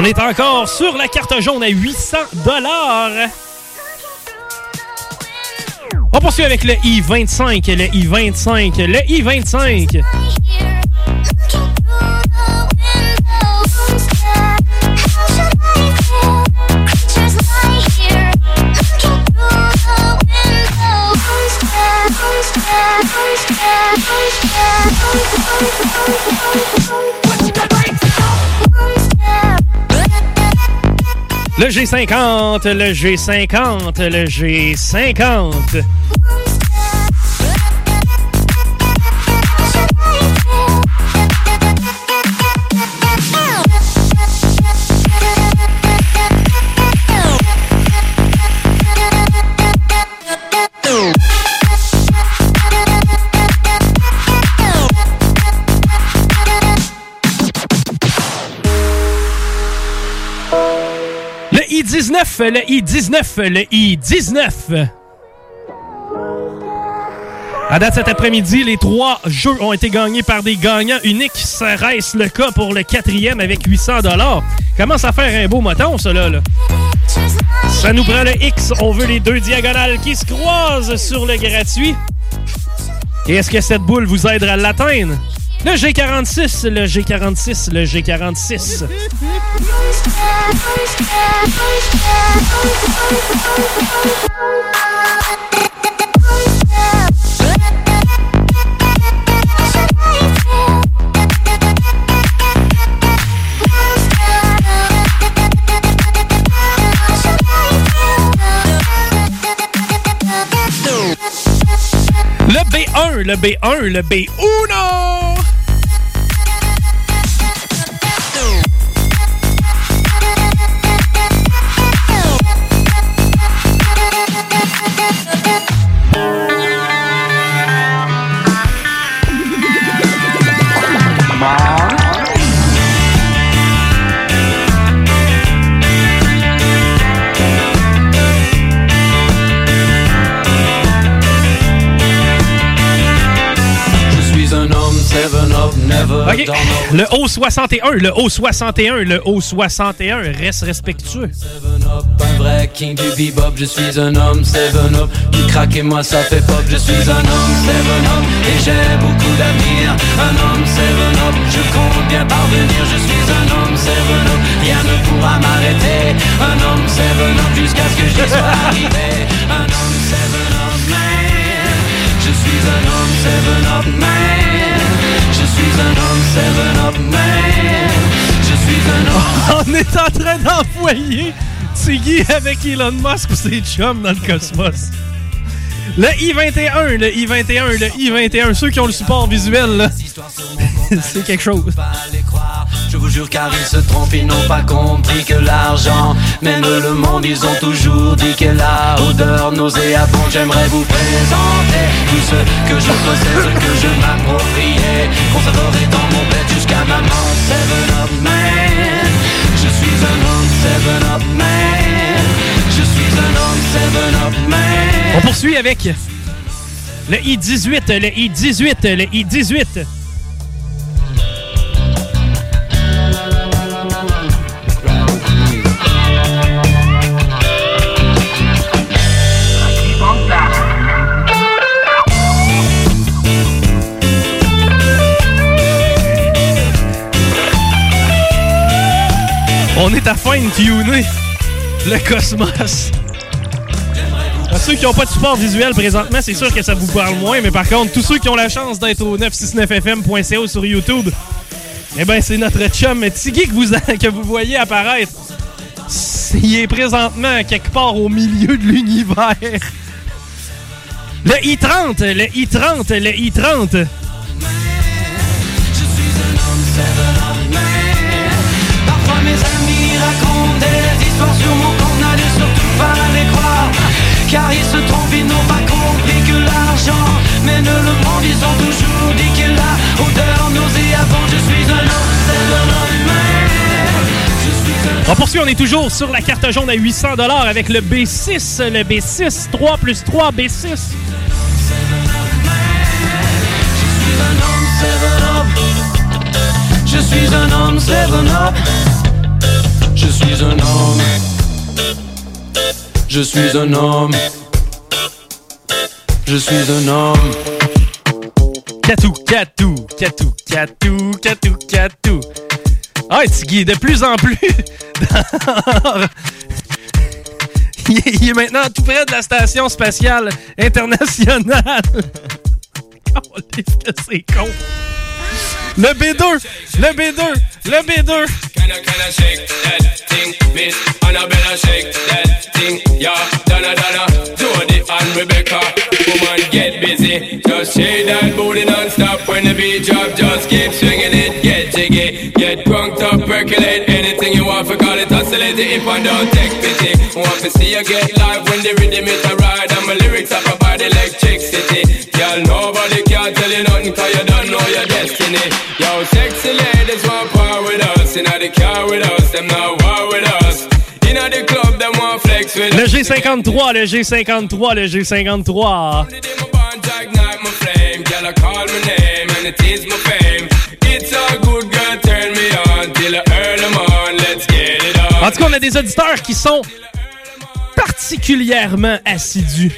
On est encore sur la carte jaune à 800 dollars. On poursuit avec le I-25, le I-25, le I-25. Le G50, le G50, le G50. I-19, le I-19, le I-19. À date cet après-midi, les trois jeux ont été gagnés par des gagnants uniques. Reste le cas pour le quatrième avec 800 Commence à faire un beau moton, là. là. Ça nous prend le X. On veut les deux diagonales qui se croisent sur le gratuit. Et est-ce que cette boule vous aidera à l'atteindre? Le G46, le G46, le G46. Le B1, le B1, le B1. Never OK. done Le O61, le O61, le O61 reste respectueux. Un vrai king du bebop, je suis un homme, seven up. Du crack et moi ça fait pop, je suis un homme, seven up. Et j'ai beaucoup d'avenir, un homme, seven up. Je compte bien parvenir, je suis un homme, seven up. Rien ne pourra m'arrêter, un homme, seven up Jusqu'à ce que j'y sois arrivé. Un homme, seven up, man. Je suis un homme, seven up, man. Je suis un homme, On est en train d'envoyer Tiggy avec Elon Musk ou ses chums dans le cosmos. Le I-21, le I-21, le I-21, ceux qui ont le support visuel, là, c'est quelque chose. Je vous jure car ils se trompent, ils n'ont pas compris que l'argent mène le monde, ils ont toujours dit que la odeur nauséabonde J'aimerais vous présenter tout ce que je possède, ce que je m'appropriais. Conserverai dans mon bête jusqu'à ma mort, seven up man. Je suis un homme, seven up man. Je suis un homme, seven up man. On poursuit avec le I-18, le I-18, le I-18. On est à fin de tuner le cosmos. À ceux qui n'ont pas de support visuel présentement, c'est sûr que ça vous parle moins, mais par contre, tous ceux qui ont la chance d'être au 969fm.co sur YouTube, eh ben c'est notre chum Tiggy que vous, que vous voyez apparaître. Il est présentement quelque part au milieu de l'univers. Le I-30, le I-30, le I-30. Racontent des histoires sur mon compte, n'allez surtout pas les croire. Car ils se trompent, ils n'ont pas compris que l'argent mène le monde, ils ont toujours dit que la odeur nauséabonde. Je suis un homme, c'est un homme. Je suis un On poursuit, on est toujours sur la carte jaune à 800 avec le B6, le B6, 3 plus 3, B6. Je suis un homme, seven up. Je suis un homme. Je suis un homme. Je suis un homme. Catou, catou, catou, catou, catou, catou. Ah, Tiggy, de plus en plus. dans- il, est, il est maintenant tout près de la station spatiale internationale. Oh, que c'est con. Le B2, le B2, le B2. Can I, can I shake that thing, Miss Annabella shake that thing, yeah. Donna, Donna, Jody and Rebecca, woman get busy. Just shake that booty non-stop when the beat drop. Just keep swinging it, get jiggy, get drunk up, percolate anything you want. For call it oscillate if I don't take pity. Want to see you get live when the rhythm is a tell you nothing 'cause you don't know your destiny. Yo, sexy ladies want power with us. Inna the car with us, them not war with us. Inna the club, them want flex with Le us. G53, le G53, le G53. The day my bond ignite my flame. Girl, I call my name and it is my fame. It's a good girl, turn me on till I earn them on. Let's get it on. En tout cas, on a des auditeurs qui sont particulièrement assidus.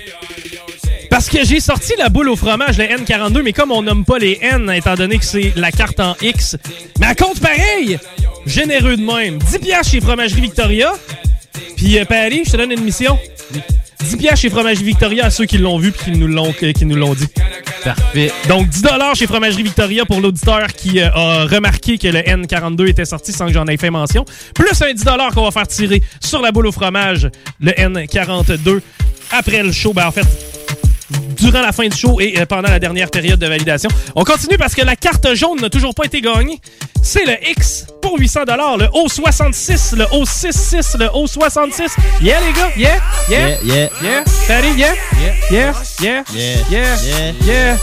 Parce que j'ai sorti la boule au fromage, le N42, mais comme on nomme pas les N, étant donné que c'est la carte en X, mais à compte pareil! Généreux de même. 10 piastres chez Fromagerie Victoria. Puis, euh, Paris, je te donne une mission. 10 piastres chez Fromagerie Victoria à ceux qui l'ont vu puis qui nous l'ont qui nous l'ont dit. Parfait. Donc 10 chez Fromagerie Victoria pour l'auditeur qui euh, a remarqué que le N42 était sorti sans que j'en ai fait mention. Plus un 10 qu'on va faire tirer sur la boule au fromage, le N42 après le show. Ben en fait, durant la fin du show et euh, pendant la dernière période de validation. On continue parce que la carte jaune n'a toujours pas été gagnée. C'est le X pour 800 le O66, le O66, le O66. Yeah les gars, yeah, yeah, Yeah, yeah. yeah. Yeah, yeah, yeah, Yeah. yeah, Yeah. yeah,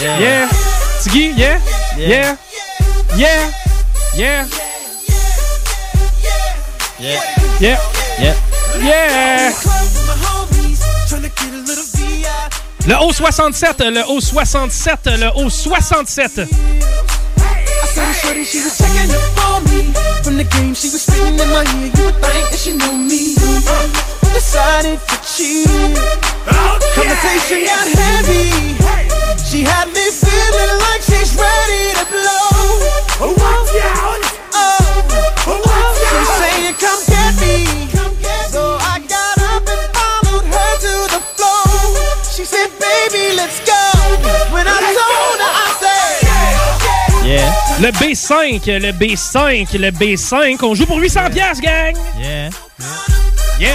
Yeah. yeah. Tiggy, yeah, yeah, yeah, yeah, Yeah. yeah, Yeah. yeah. Le O67, le O67, le O67. Said shorty, she was checking up on me. From the game, she was spitting in my ear. You would think that she knew me. Decided to cheat. Conversation got heavy. She had me feeling like she's ready to blow. Watch out! Oh, she's saying, "Come Le B5, le B5, le B5. On joue pour 800 pièces, gang. Yeah. Yeah.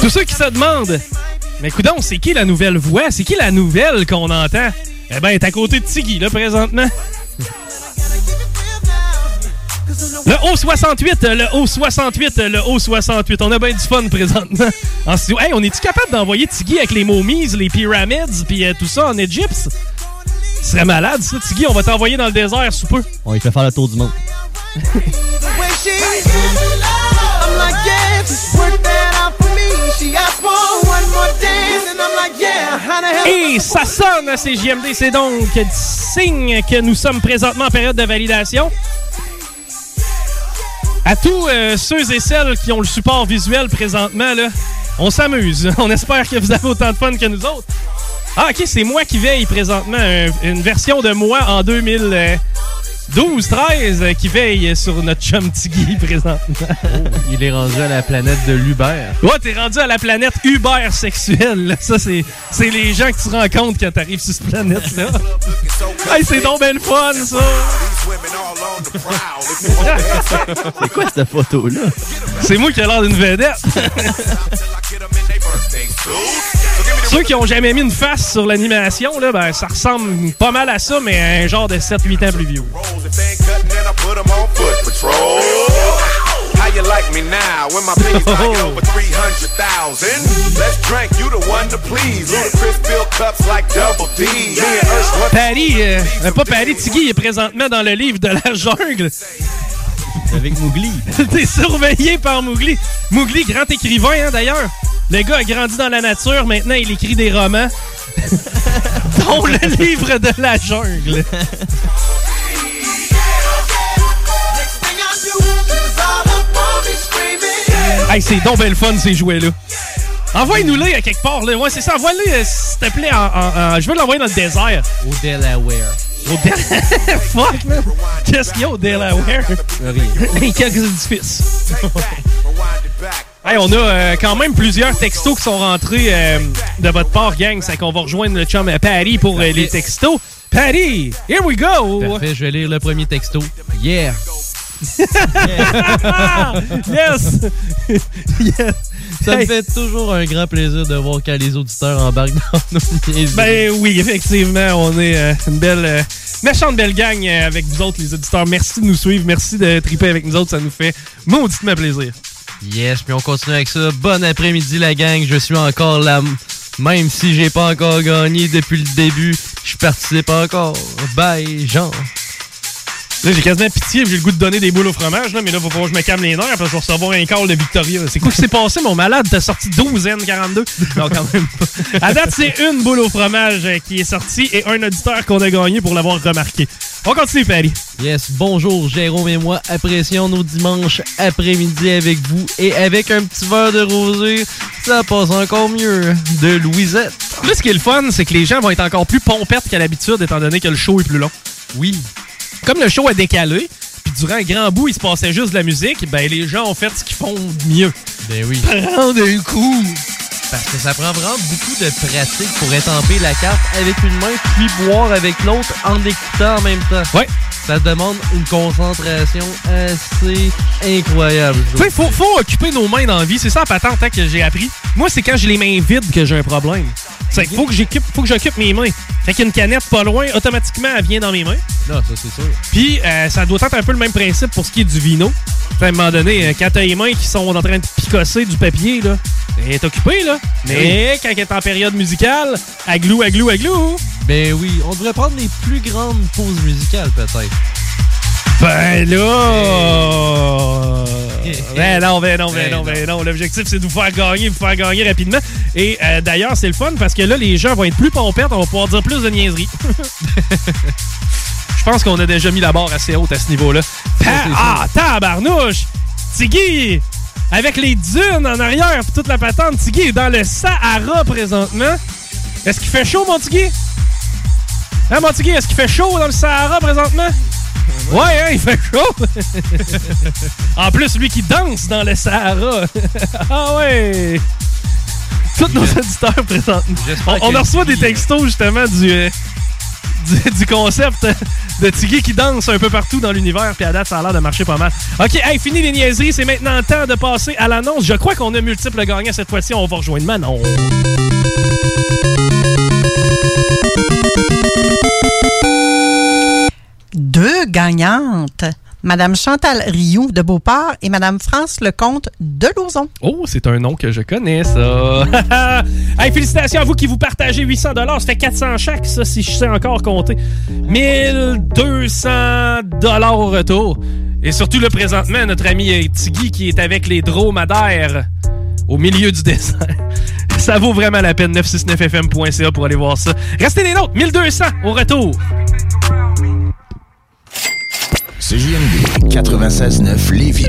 Tous ceux qui se demandent, mais coudon, c'est qui la nouvelle voix? C'est qui la nouvelle qu'on entend? Eh ben, elle est à côté de Tiggy, là, présentement. Le O68, le O68, le O68. On a bien du fun présentement en studio. Hey, on est-tu capable d'envoyer Tiggy avec les momies, les pyramids, puis euh, tout ça en Égypte? Ce serait malade, ça. Tiggy, on va t'envoyer dans le désert sous peu. On lui fait faire le tour du monde. Et ça sonne à CJMD, c'est donc signe que nous sommes présentement en période de validation. À tous euh, ceux et celles qui ont le support visuel présentement, on s'amuse. On espère que vous avez autant de fun que nous autres. Ah, ok, c'est moi qui veille présentement. un- une version de moi en 2012-13 qui veille sur notre chum Tiggy présentement. Il est rendu à la planète de l'Uber. Ouais, t'es rendu à la planète Uber sexuelle. là. Ça, c'est, c'est les gens que tu rencontres quand t'arrives sur cette planète-là. hey, c'est donc ben le fun, ça! C'est quoi cette photo-là? C'est moi qui ai l'air d'une vedette. Ceux qui ont jamais mis une face sur l'animation, là, ben, ça ressemble pas mal à ça, mais à un genre de 7-8 ans plus vieux. How you like me now? When my pennies valued over 300,000? Let's drink, you the one to please. Ludacris fill cups like double D. Me and Ursh want Paris, euh, pas Paris, Tiggy est présentement dans le livre de la jungle. Avec Mowgli. T'es surveillé par Mowgli. Mowgli, grand écrivain, hein, d'ailleurs. Le gars a grandi dans la nature, maintenant il écrit des romans. dont le livre de la jungle. Hey, c'est donc ben le fun, ces jouets-là. Envoie-nous-les à quelque part. Là. Ouais, c'est ça. Envoie-les, euh, s'il te plaît. En, en- en- Je veux l'envoyer dans le désert. Au Delaware. Au Delaware. Fuck, man. Qu'est-ce qu'il y a au Delaware? Les quelques édifices. Hey, on a euh, quand même plusieurs textos qui sont rentrés euh, de votre part, gang. C'est qu'on va rejoindre le chum à Paris pour euh, les textos. Paris, here we go! Parfait, je vais lire le premier texto. Yeah! yes! yes! Ça me fait toujours un grand plaisir de voir quand les auditeurs embarquent dans nos niaiseries. Ben oui, effectivement, on est euh, une belle, euh, méchante belle gang euh, avec vous autres, les auditeurs. Merci de nous suivre, merci de triper avec nous autres, ça nous fait mauditement plaisir. Yes, puis on continue avec ça. Bon après-midi, la gang. Je suis encore là. Même si j'ai pas encore gagné depuis le début, je participe encore. Bye, Jean. Là, j'ai quasiment pitié, j'ai le goût de donner des boules au fromage, là, mais là, faut pas que je me calme les nerfs parce que je vais recevoir un call de Victoria. C'est quoi qui s'est passé, mon malade? T'as sorti 12 N42? Non, quand même pas. À date, c'est une boule au fromage euh, qui est sortie et un auditeur qu'on a gagné pour l'avoir remarqué. On continue, Paris. Yes, bonjour Jérôme et moi. Apprécions nos dimanches après-midi avec vous et avec un petit verre de rosé, ça passe encore mieux. De Louisette. Là, ce qui est le fun, c'est que les gens vont être encore plus pompettes qu'à l'habitude, étant donné que le show est plus long. Oui. Comme le show a décalé, puis durant un grand bout, il se passait juste de la musique, ben les gens ont fait ce qu'ils font de mieux. Ben oui. Prendre un coup. Parce que ça prend vraiment beaucoup de pratique pour étamper la carte avec une main puis boire avec l'autre en écoutant en même temps. Ouais. Ça demande une concentration assez incroyable. Tu sais, faut, faut occuper nos mains dans la vie. C'est ça la patente hein, que j'ai appris. Moi, c'est quand j'ai les mains vides que j'ai un problème. C'est qu'il faut que j'occupe, faut que j'occupe mes mains. Fait qu'une canette pas loin, automatiquement, elle vient dans mes mains. Non, ça c'est sûr. Puis, euh, ça doit être un peu le même principe pour ce qui est du vino. À un moment donné, euh, quand t'as les mains qui sont en train de picosser du papier, là, elle est occupée, là. Mais quand elle est en période musicale, aglou, aglou, aglou. Ben oui, on devrait prendre les plus grandes pauses musicales peut-être. Ben là! Ben non, ben non, ben non, ben non. L'objectif, c'est de vous faire gagner, vous faire gagner rapidement. Et euh, d'ailleurs, c'est le fun parce que là, les gens vont être plus pompettes, on va pouvoir dire plus de niaiseries. Je pense qu'on a déjà mis la barre assez haute à ce niveau-là. Ah, tabarnouche! Tiggy! Avec les dunes en arrière puis toute la patente, Tiggy est dans le Sahara présentement. Est-ce qu'il fait chaud, mon Tiggy? Hein, mon Tiggy, est-ce qu'il fait chaud dans le Sahara présentement? Ouais, hein, il fait chaud. en plus, lui qui danse dans le Sahara. ah ouais. Tous nos auditeurs présentement. J'espère On, on reçoit des Tiggy- textos justement du, euh, du, du concept de Tiggy qui danse un peu partout dans l'univers. Puis à date, ça a l'air de marcher pas mal. OK, hey, fini les niaiseries. C'est maintenant temps de passer à l'annonce. Je crois qu'on a multiples gagnants cette fois-ci. On va rejoindre Manon. Gagnantes. Madame Chantal Rioux de Beauport et Madame France Lecomte de Lauzon. Oh, c'est un nom que je connais, ça. hey, félicitations à vous qui vous partagez 800 Ça fait 400 chaque, ça, si je sais encore compter. 1200 au retour. Et surtout, le présentement, notre ami Tiggy qui est avec les dromadaires au milieu du désert. Ça vaut vraiment la peine. 969fm.ca pour aller voir ça. Restez les nôtres. 1200 au retour. CJMD 96.9 Lévis.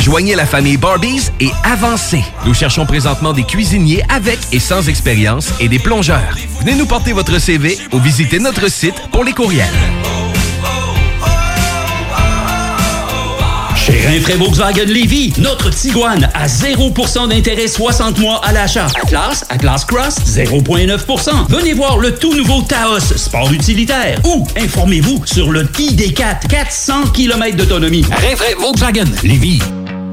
Joignez la famille Barbies et avancez. Nous cherchons présentement des cuisiniers avec et sans expérience et des plongeurs. Venez nous porter votre CV ou visitez notre site pour les courriels. Chez Rinfraie Volkswagen Lévy, notre Tiguan à 0% d'intérêt 60 mois à l'achat. Atlas, Atlas Cross, 0,9%. Venez voir le tout nouveau Taos, sport utilitaire. Ou informez-vous sur le ID4, 400 km d'autonomie. Rinfraie Volkswagen Lévy.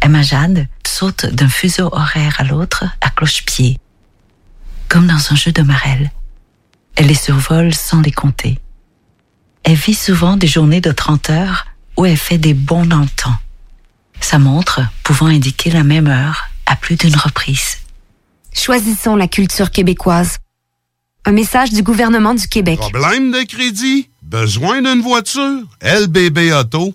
Emma Jade saute d'un fuseau horaire à l'autre à cloche-pied, comme dans un jeu de marelle. Elle les survole sans les compter. Elle vit souvent des journées de 30 heures où elle fait des bons dans le temps. Sa montre pouvant indiquer la même heure à plus d'une reprise. Choisissons la culture québécoise. Un message du gouvernement du Québec. Problème de crédit? Besoin d'une voiture? LBB Auto?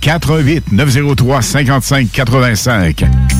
88 903 55 85.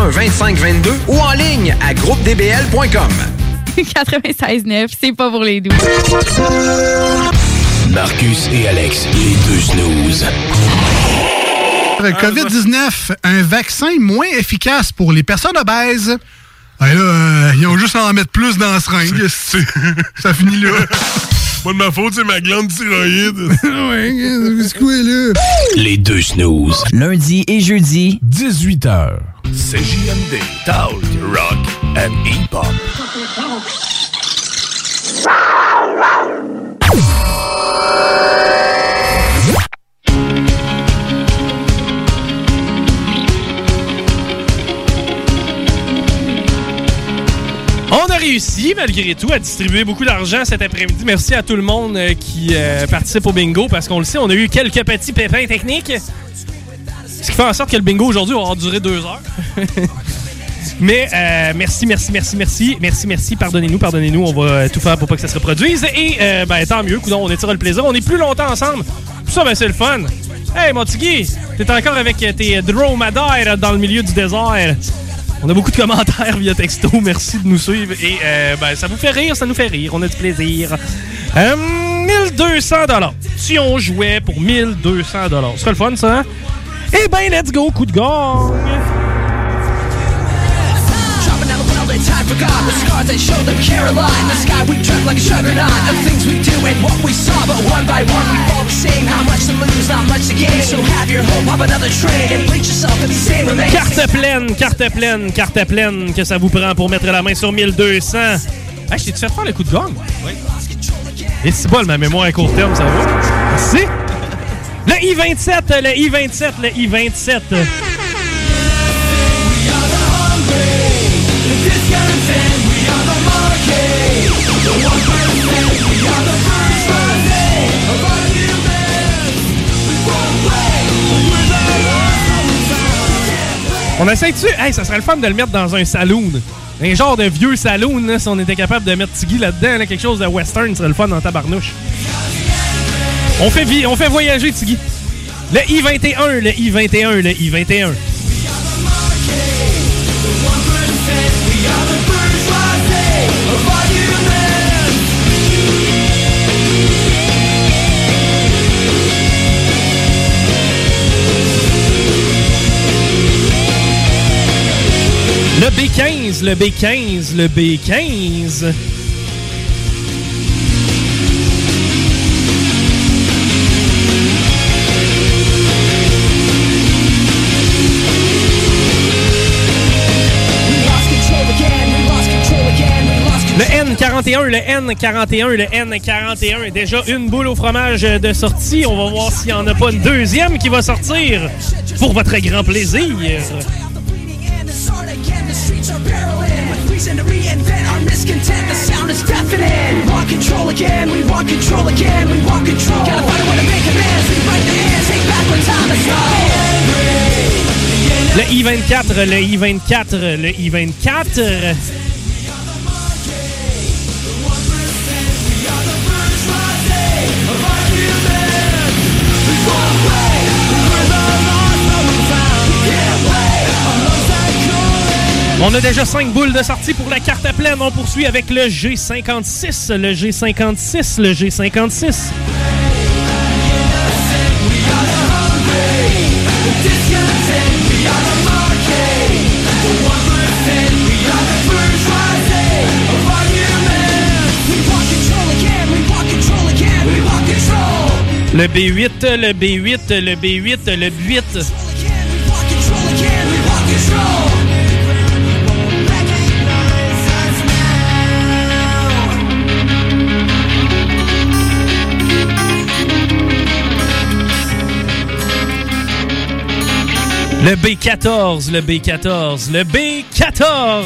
2522 ou en ligne à groupedbl.com. 96.9, c'est pas pour les doux. Marcus et Alex, les deux snooze. COVID-19, un vaccin moins efficace pour les personnes obèses. Ben là, euh, ils ont juste à en mettre plus dans la seringue. Ça finit là. Pas de ma faute, c'est ma glande thyroïde. ouais, c'est quoi, là? Les deux snooze. Lundi et jeudi, 18h. CJMD, Talk, Rock and Hip-Hop. Réussi, malgré tout, à distribuer beaucoup d'argent cet après-midi. Merci à tout le monde euh, qui euh, participe au bingo, parce qu'on le sait, on a eu quelques petits pépins techniques. Ce qui fait en sorte que le bingo aujourd'hui va duré deux heures. Mais euh, merci, merci, merci, merci, merci, merci. Pardonnez-nous, pardonnez-nous. On va tout faire pour pas que ça se reproduise. Et euh, ben, tant mieux, on étire le plaisir. On est plus longtemps ensemble. Ça, ben, c'est le fun. Hey, mon t'es encore avec tes dromadaires dans le milieu du désert. On a beaucoup de commentaires via texto. Merci de nous suivre. Et euh, ben, ça vous fait rire, ça nous fait rire. On a du plaisir. Euh, 1200 Si on jouait pour 1200 Ce serait le fun, ça. hein? Eh ben, let's go, coup de gang. Forgot the scars that show them Caroline. The sky we dreamt like a juggernaut of things we do and what we saw, but one by one we fall the same. How much to lose, not much to gain. So have your hope, hop another train and bleach yourself in the same remains. Carte pleine, carte pleine, carte pleine que ça vous prend pour mettre la main sur 1200. Hey, je t'ai-tu fait faire le coup de gang? Oui. Et c'est pas ma mémoire à court terme, ça va? Merci. Le I-27, le I-27, le I-27. On essaie-tu? Hey, ça serait le fun de le mettre dans un saloon. Un genre de vieux saloon, si on était capable de mettre Tiggy là-dedans, là, quelque chose de western, ça serait le fun dans tabarnouche. On fait, on fait voyager Tiggy. Le I-21, le I-21, le I-21. B15, le B15, le B15. We lost control again, we lost control again, we lost Le N41, le N41, le N41. Déjà une boule au fromage de sortie. On va voir s'il n'y en a pas une deuxième qui va sortir pour votre grand plaisir. Reason to reinvent our miscontent. The sound is deafening. We want control again, we want control again, we want control. Gotta find a way to make amends. We write the hands, take back when time is. Le I-24, le I-24, le I-24. On a déjà 5 boules de sortie pour la carte à pleine. On poursuit avec le G56, le G56, le G56. Le B8, le B8, le B8, le B8. Le B14, le B14, le B14.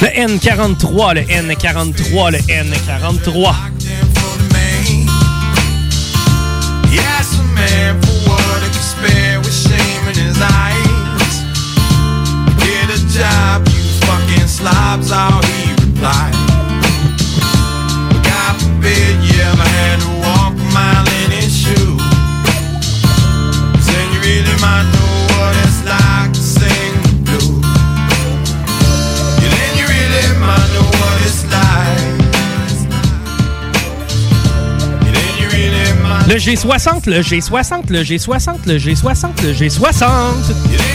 Le N43, le N43, le N43. Slobs, all he replied. God forbid you ever had to walk a mile in his shoes. Then you really might know what it's like to sing the blues. Yeah, then you really might know what it's like. Le G60, le G60, le G60, le G60, le G60.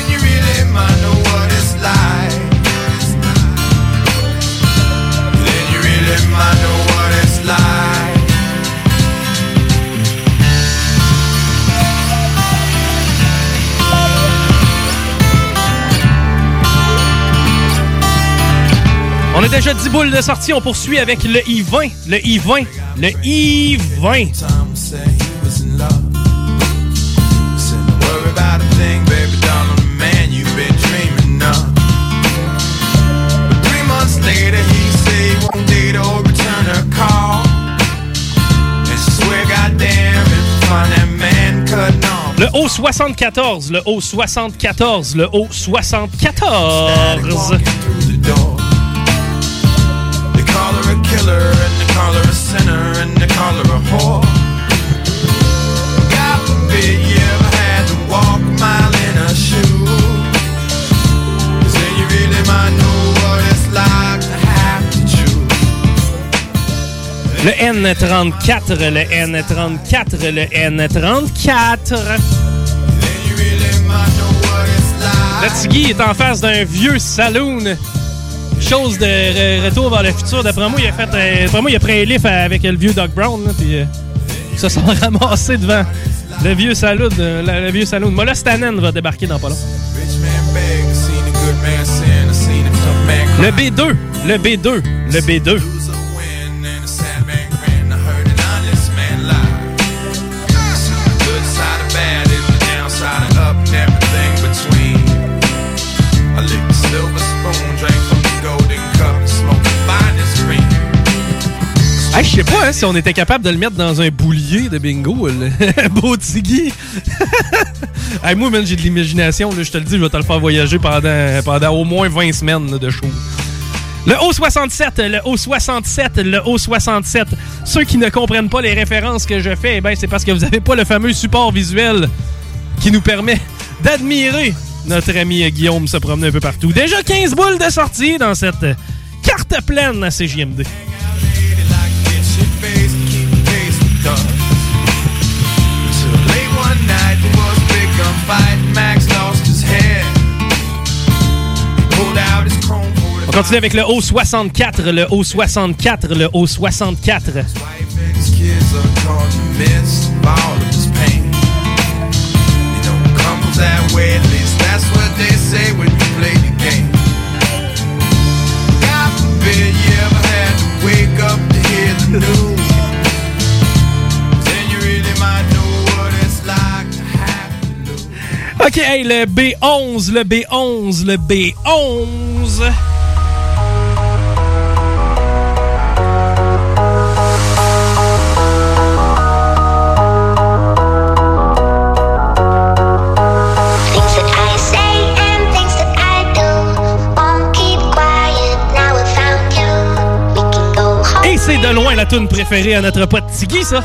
On a déjà 10 boules de sortie, on poursuit avec le I-20, le I-20, le I-20. haut 74, le haut 74, le haut 74. Le N34, le N34, le N34. Le Tigui est en face d'un vieux saloon. Chose de re- retour vers le futur. D'après moi, il a fait. euh, moi, il a pris un lift avec le vieux Doc Brown. puis euh, ils se sont ramassés devant le vieux saloon. euh, le, le vieux saloon. Moi, là, Stanen va débarquer dans pas long. Le B2, le B2, le B2. Je sais pas hein, si on était capable de le mettre dans un boulier de bingo, le beau moi, man, j'ai de l'imagination. Je te le dis, je vais te le faire voyager pendant, pendant au moins 20 semaines de show. Le O67, le O67, le O67. Ceux qui ne comprennent pas les références que je fais, eh ben, c'est parce que vous n'avez pas le fameux support visuel qui nous permet d'admirer notre ami Guillaume se promener un peu partout. Déjà 15 boules de sortie dans cette carte pleine à CJMD. Really might know what it's like to have OK, hey, le B11, le B11, le B11. c'est de loin la tune préférée à notre pote Tiggy, ça.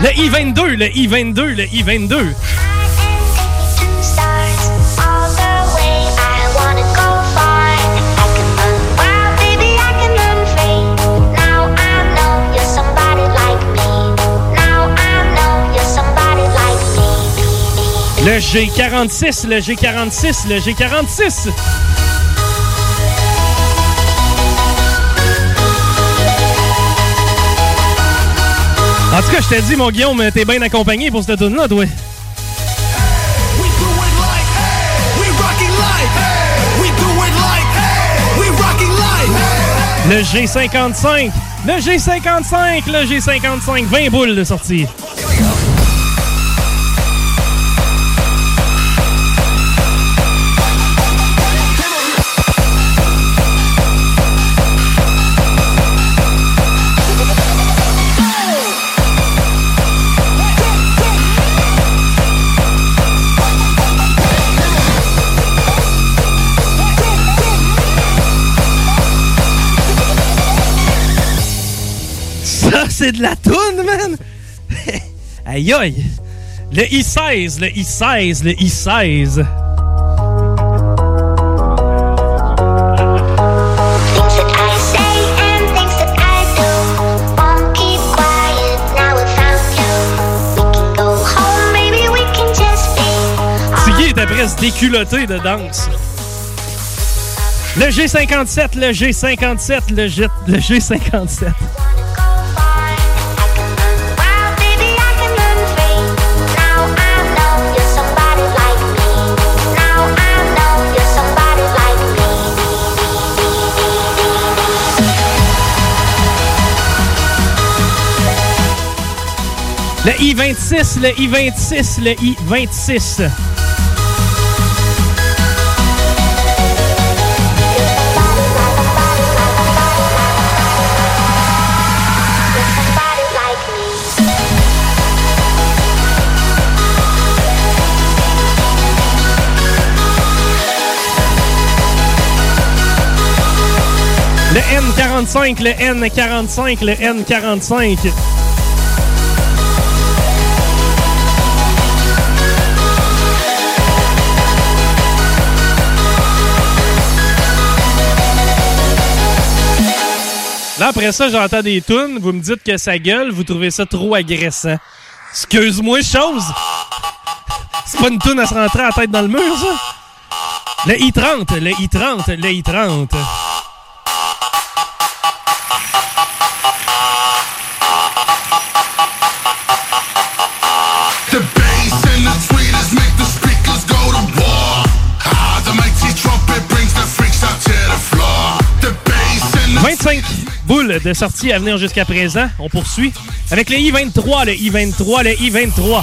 Le I-22, le I-22, le I-22. Le G46, le G46, le G46. Je t'ai dit, mon Guillaume, t'es bien accompagné pour cette tune là toi. Le G55, le G55, le G55, 20 boules de sortie. C'est de la toune, man! aïe aïe! Le I-16, le I-16, le I-16. était presque déculotté de danse. Le G57, le G57, le, G, le G57. Le I-26, le I-26, le I-26. Le N45, le N45, le N45. Là, après ça, j'entends des tunes. Vous me dites que ça gueule. Vous trouvez ça trop agressant. Excuse-moi, chose. C'est pas une tune à se rentrer la tête dans le mur, ça? Le I-30, le I-30, le I-30. De sortie à venir jusqu'à présent. On poursuit avec le I-23, le I-23, le I-23.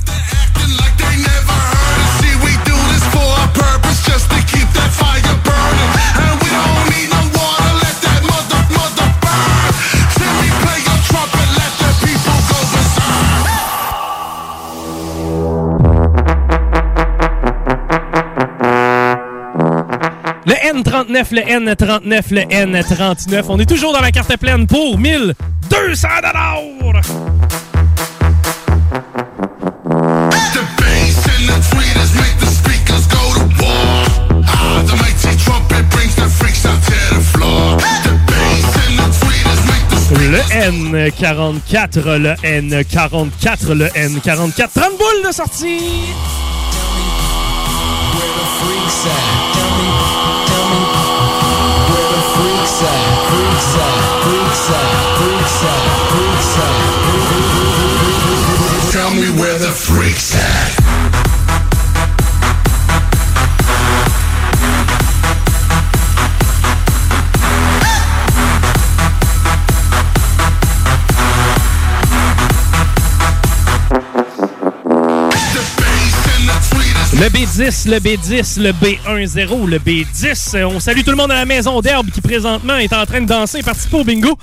Le N39, le N39, le N39. On est toujours dans la carte pleine pour 1200 dollars. The the the. Ah, the the the. The the the Le N44, le N44, le N44. 30 boules de sortie. freaks at? Tell me, Tell me where the freaks at. Le B10, le B10, le B10, le B10. Euh, On salue tout le monde à la maison d'herbe qui présentement est en train de danser et participer au bingo.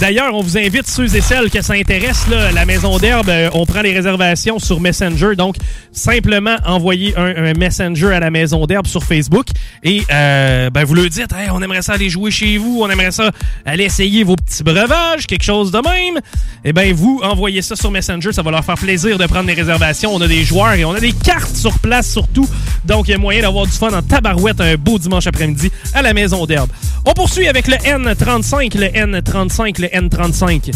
D'ailleurs, on vous invite, ceux et celles que ça intéresse, la maison d'herbe, euh, on prend les réservations sur Messenger. Donc, simplement envoyez un, Messenger à la maison d'herbe sur Facebook et euh, ben, vous leur dites, Hey, on aimerait ça aller jouer chez vous, on aimerait ça aller essayer vos petits breuvages, quelque chose de même. Eh ben vous envoyez ça sur Messenger, ça va leur faire plaisir de prendre les réservations. On a des joueurs et on a des cartes sur place surtout. Donc, il y a moyen d'avoir du fun en tabarouette un beau dimanche après-midi à la maison d'herbe. On poursuit avec le N35, le N35, le N35.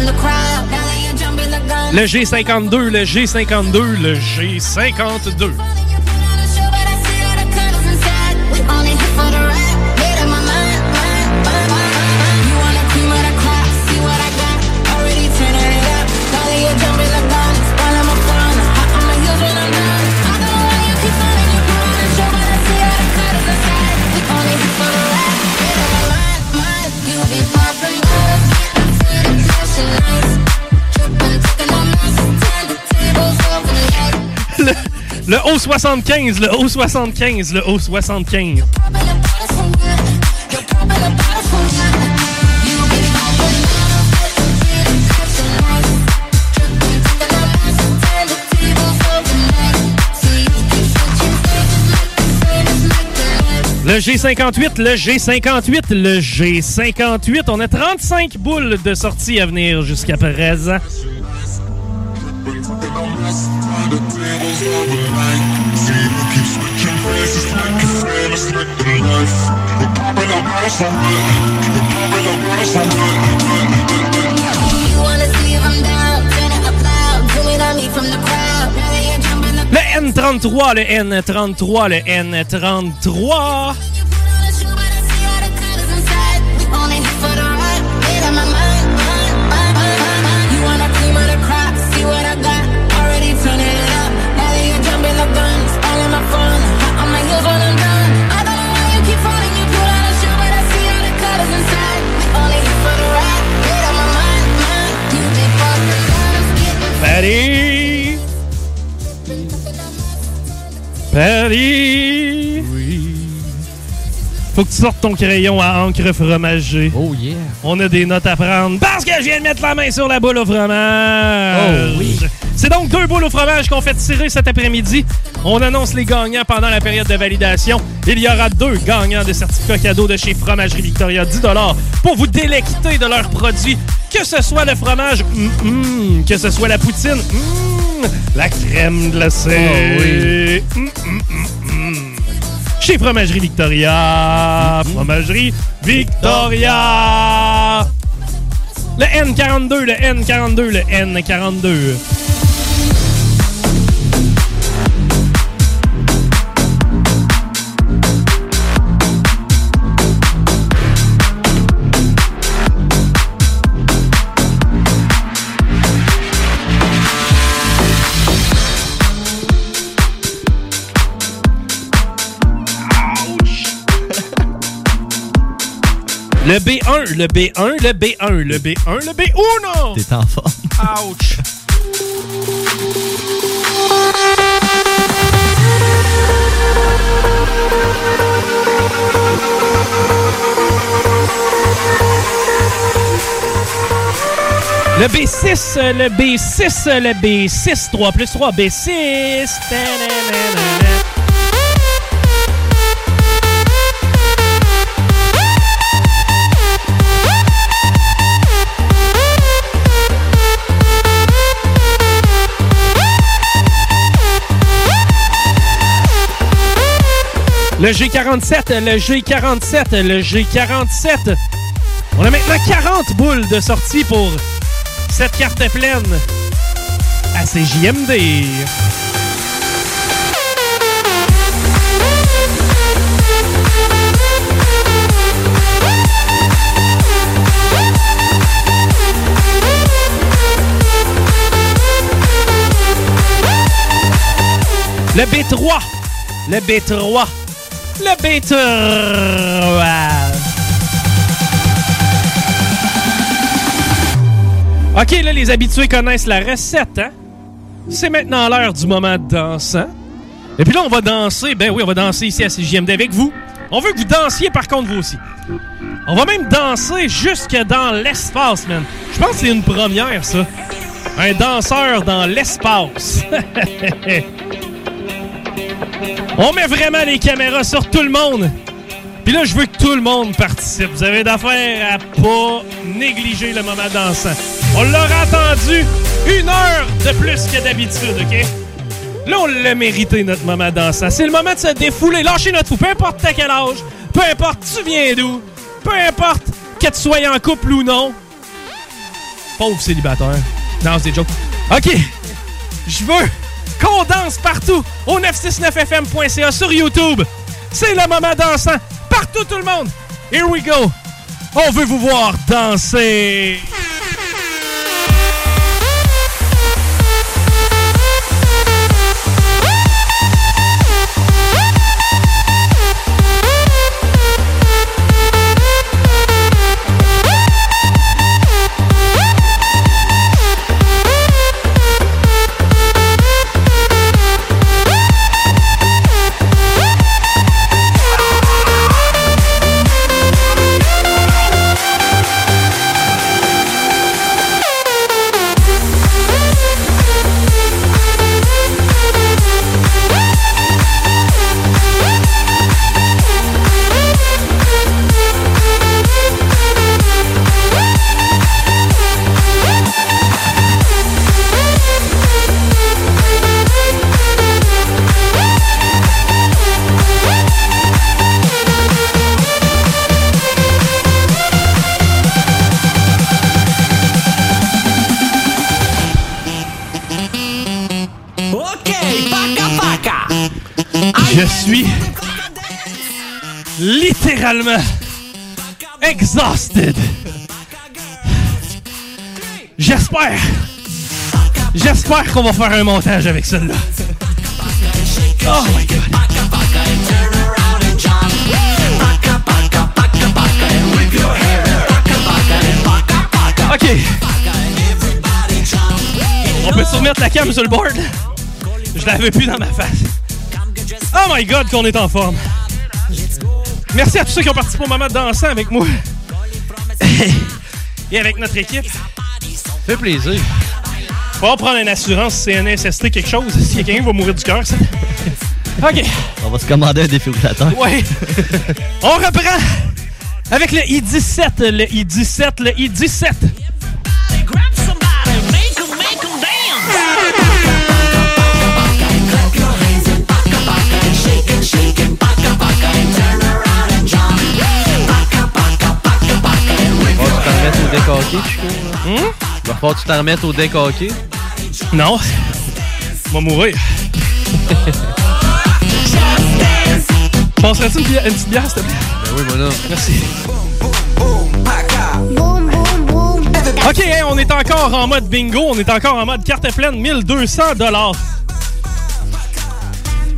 The gun. Le G52, le G52, le G52. Le O75, le O75, le O75. Le G58, le G58, le G58. On a 35 boules de sortie à venir jusqu'à présent. Le N33, le N33, le N33. Oui. Faut que tu sortes ton crayon à encre fromagée. Oh yeah! On a des notes à prendre parce que je viens de mettre la main sur la boule au fromage. Oh oui. C'est donc deux boules au fromage qu'on fait tirer cet après-midi. On annonce les gagnants pendant la période de validation. Il y aura deux gagnants de certificats cadeaux de chez Fromagerie Victoria, 10 pour vous délecter de leurs produits. Que ce soit le fromage, mm, mm, que ce soit la poutine, mm, la crème glacée. Oh oui. Mm, mm. Chez Fromagerie Victoria. Fromagerie Victoria. Le N42, le N42, le N42. Le B1, le B1, le B1, le B1, le B1. T'es en forme. Ouch. Le B6, le B6, le B6, 3 plus 3, B6. Ta-na-na-na-na. Le G47, le G47, le G47. On a maintenant 40 boules de sortie pour cette carte pleine à CJMD. Le B3, le B3, le B3. OK, là, les habitués connaissent la recette, hein? C'est maintenant l'heure du moment dansant. Et puis là, on va danser. Ben oui, on va danser ici à CJMD avec vous. On veut que vous dansiez, par contre, vous aussi. On va même danser jusque dans l'espace, man. Je pense que c'est une première, ça. Un danseur dans l'espace. on met vraiment les caméras sur tout le monde. Puis là, je veux que tout le monde participe. Vous avez d'affaires à pas négliger le moment dansant. On l'aura attendu une heure de plus que d'habitude, OK? Là, on l'a mérité, notre moment dansant. C'est le moment de se défouler, lâcher notre fou, peu importe à quel âge, peu importe tu viens d'où, peu importe que tu sois en couple ou non. Pauvre célibataire. Non, c'est des jokes. OK. Je veux qu'on danse partout au 969fm.ca sur YouTube. C'est le moment dansant. Partout, tout le monde. Here we go. On veut vous voir danser. J'espère, qu'on va faire un montage avec celle-là. Oh. OK. On peut remettre la cam sur le board? Je l'avais plus dans ma face. Oh my god, qu'on est en forme. Merci à tous ceux qui ont participé au moment de danser avec moi. Et avec notre équipe. Fait plaisir. On va prendre une assurance CNSST quelque chose. Si quelqu'un va mourir du cœur, ça. OK. On va se commander un défibrillateur. Ouais. On reprend avec le I-17, le I-17, le I-17. Va falloir que tu t'en remettes au deck hockey, Chico. là. Hmm? Va falloir que tu t'en remettes au deck hockey. Non. Je vais mourir. Passerais-tu une, petite bière, s'il te plaît? Ben oui, voilà. Merci. OK, hein, on est encore en mode bingo. On est encore en mode carte pleine, 1200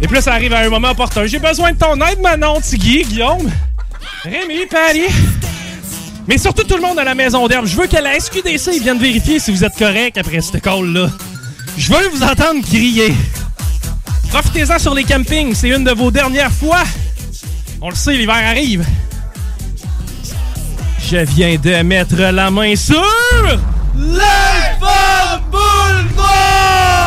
Et puis là, ça arrive à un moment opportun. J'ai besoin de ton aide, Manon, Tigui, Guillaume, Rémi, Paris. Mais surtout tout le monde à la maison d'herbe. Je veux que la SQDC vienne vérifier si vous êtes correct après ce call-là. Je veux vous entendre crier. Profitez-en sur les campings. C'est une de vos dernières fois. On le sait, l'hiver arrive. Je viens de mettre la main sur... L'Info Boulevard!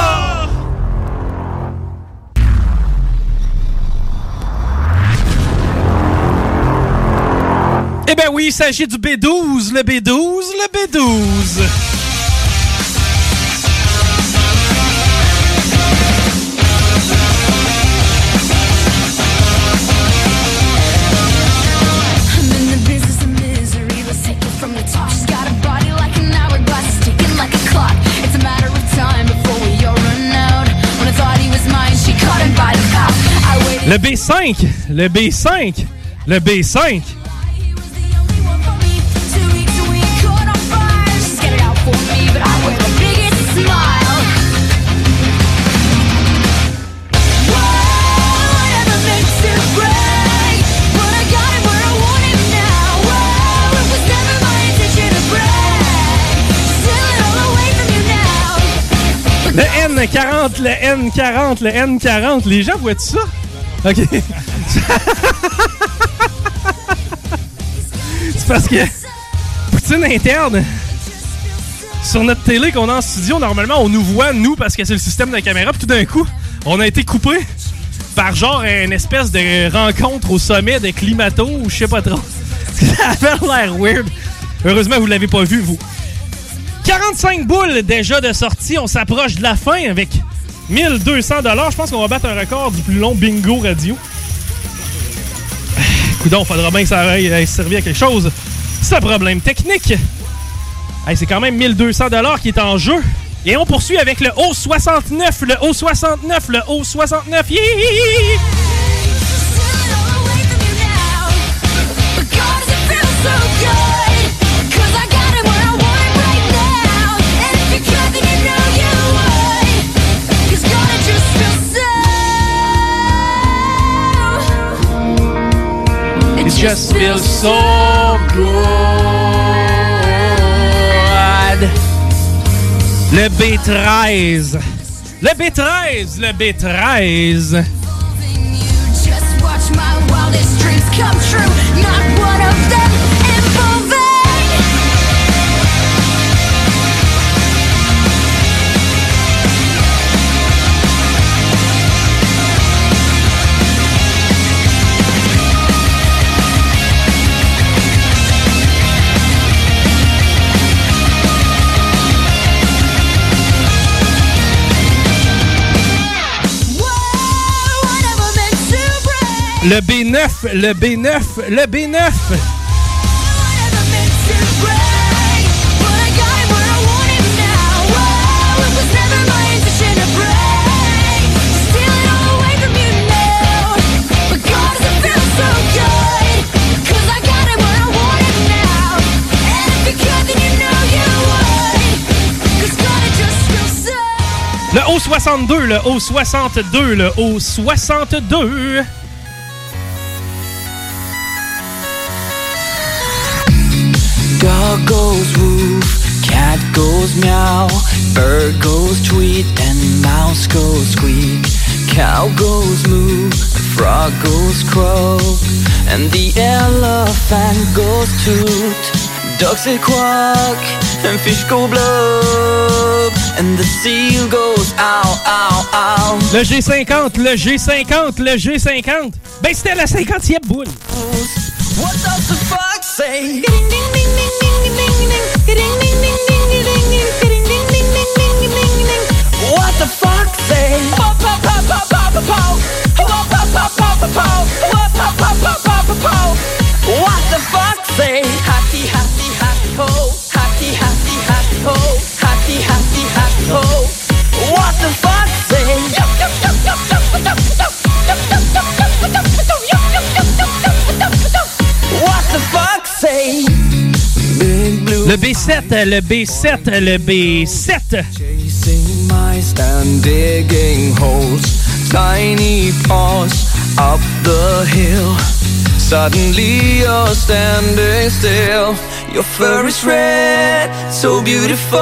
Mine, she caught him by the mouth. I waited. Le B5, le B5, le B5. N40, le N40, le N40. Les gens voient ça? OK. C'est parce que Poutine interne sur notre télé qu'on a en studio, normalement, on nous voit, nous, parce que c'est le système de caméra. Puis tout d'un coup, on a été coupé par genre une espèce de rencontre au sommet de Climato ou je sais pas trop. Ça avait l'air weird. Heureusement, vous l'avez pas vu, vous. 45 boules déjà de sortie. On s'approche de la fin avec 1200 Je pense qu'on va battre un record du plus long bingo radio. Coudon, faudra bien que ça aille servir à quelque chose. C'est un problème technique. C'est quand même 1200 qui est en jeu. Et on poursuit avec le O69, le O69, le O69. Hi, hi, hi, hi. But God, does it feel so good? Just feels so good. Le B13. Le B13, le B13. Just watch my wildest dreams come true. Not one of them 'Cause God, it just feels so. Le O62, le O62, le O62. Dog goes woof, cat goes meow, bird goes tweet, and mouse goes squeak. Cow goes moo, frog goes croak, and the elephant goes toot. Ducks say quack, and fish go blub, and the seal goes ow, ow, ow. Le G50, le G50, le G50. Ben, c'était la 50e boule. What does the fox say? The fuck say? What the fuck? Say, yo, yo, yo, yo, yo, yo, yo. Le B7, le B7, le B7. chasing mice and digging holes. Tiny paws up the hill. Suddenly you're standing still. Your fur is red, so beautiful,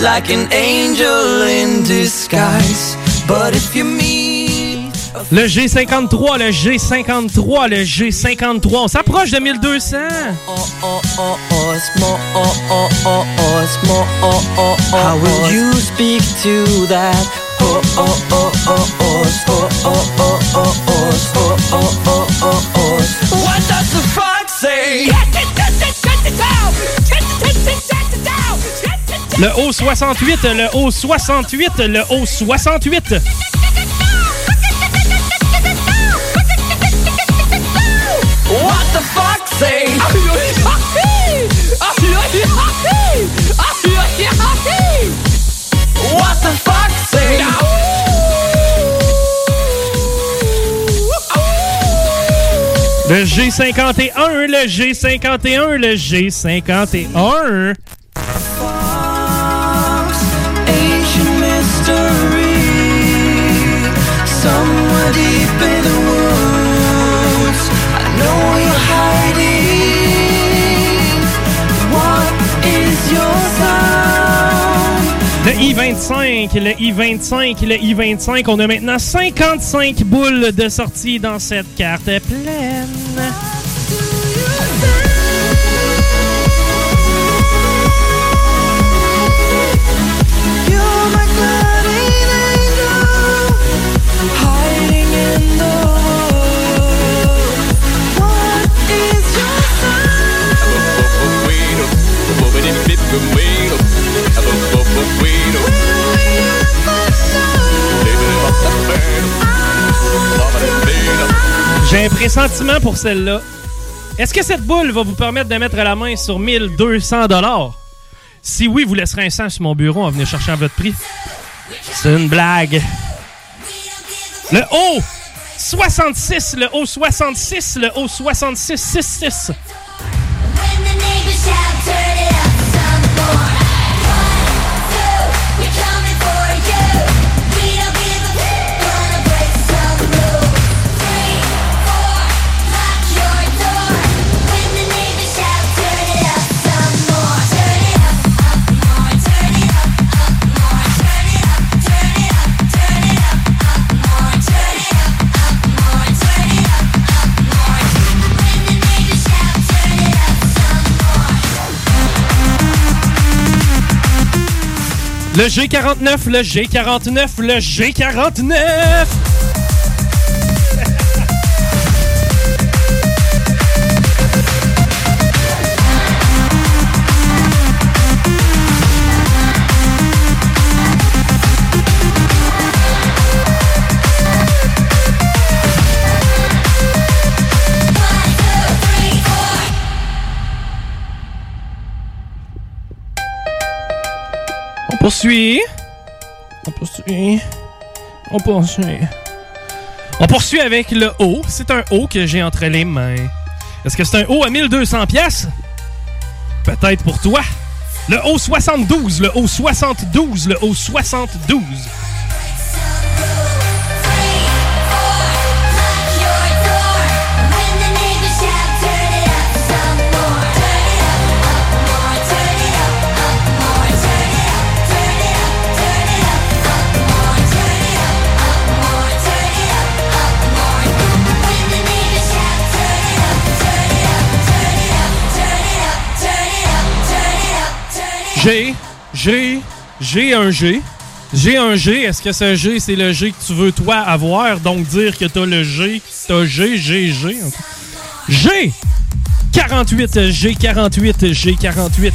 like an angel in disguise. But if you meet Le G53, le G53, le G53. On s'approche de 1200. Le haut 68, le haut 68, le haut 68. G51, le G51, le G51. Ancient mystery, somewhere deep in the I-25, le I-25, le I-25. On a maintenant 55 boules de sortie dans cette carte pleine. J'ai un pressentiment pour celle-là. Est-ce que cette boule va vous permettre de mettre la main sur 1200 dollars? Si oui, vous laisserez un 100 sur mon bureau en venant chercher à votre prix. C'est une blague. Le O 66, le O 66, le O 66, 66. Le G49, le G49, le G49. Poursuit. On poursuit. On poursuit. On poursuit avec le haut. C'est un haut que j'ai entre les mains. Est-ce que c'est un haut à 1200 pièces Peut-être pour toi. Le haut 72, le haut 72, le haut 72. G, G, G, un G. G, un G. Est-ce que ce G, c'est le G que tu veux, toi, avoir? Donc, dire que t'as le G, t'as G, G, G. G! 48, G, 48,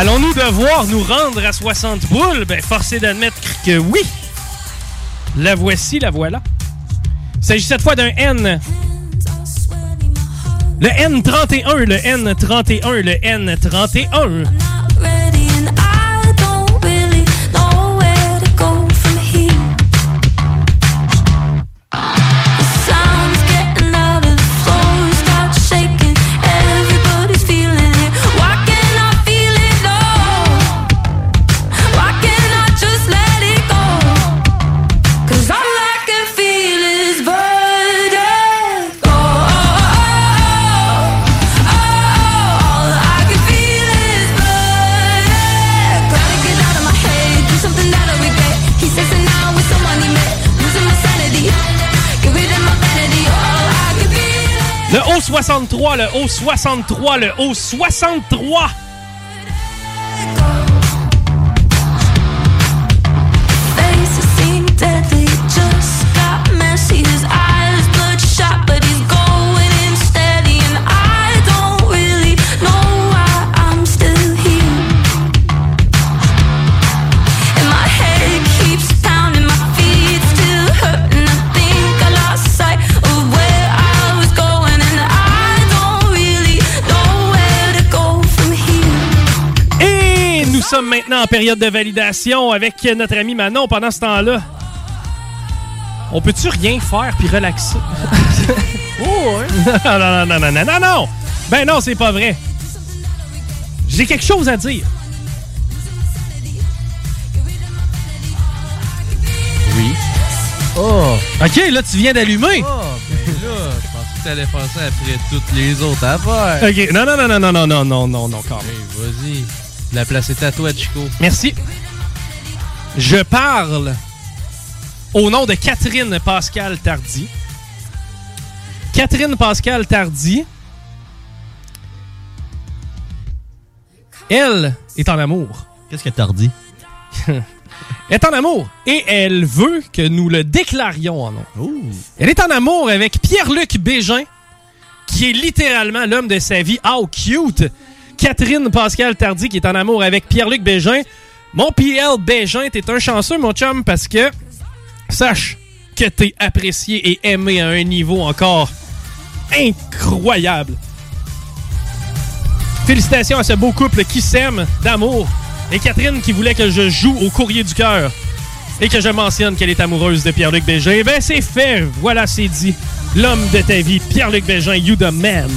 Allons-nous devoir nous rendre à 60 boules? Ben, forcé d'admettre que oui. La voici, la voilà. Il s'agit cette fois d'un N? Le N31, le N31, le N31. 63, le haut 63, le haut 63. Sommes maintenant en période de validation avec notre ami Manon pendant ce temps-là. On peut-tu rien faire puis relaxer? oh, non, non, non, non, non, non, non! Ben non, c'est pas vrai. J'ai quelque chose à dire. Oui. Oh! OK, là, tu viens d'allumer. Oh, ben là, je pensais que t'allais faire ça après toutes les autres affaires. OK, non, non, non, non, non, non, non, non, non, non, quand même. Hey, vas-y. La place est à toi, Chico. Merci. Je parle au nom de Catherine Pascal Tardy. Catherine Pascal Tardy, elle est en amour. Qu'est-ce que Tardy? Elle est en amour et elle veut que nous le déclarions en nom. Elle est en amour avec Pierre-Luc Bégin, qui est littéralement l'homme de sa vie. How cute! Catherine Pascal Tardy, qui est en amour avec Pierre-Luc Bégin. Mon PL Bégin, t'es un chanceux, mon chum, parce que sache que t'es apprécié et aimé à un niveau encore incroyable. Félicitations à ce beau couple qui s'aime d'amour. Et Catherine qui voulait que je joue au courrier du cœur. Et que je mentionne qu'elle est amoureuse de Pierre-Luc Bégin. Ben c'est fait. Voilà, c'est dit. L'homme de ta vie, Pierre-Luc Bégin, you the man.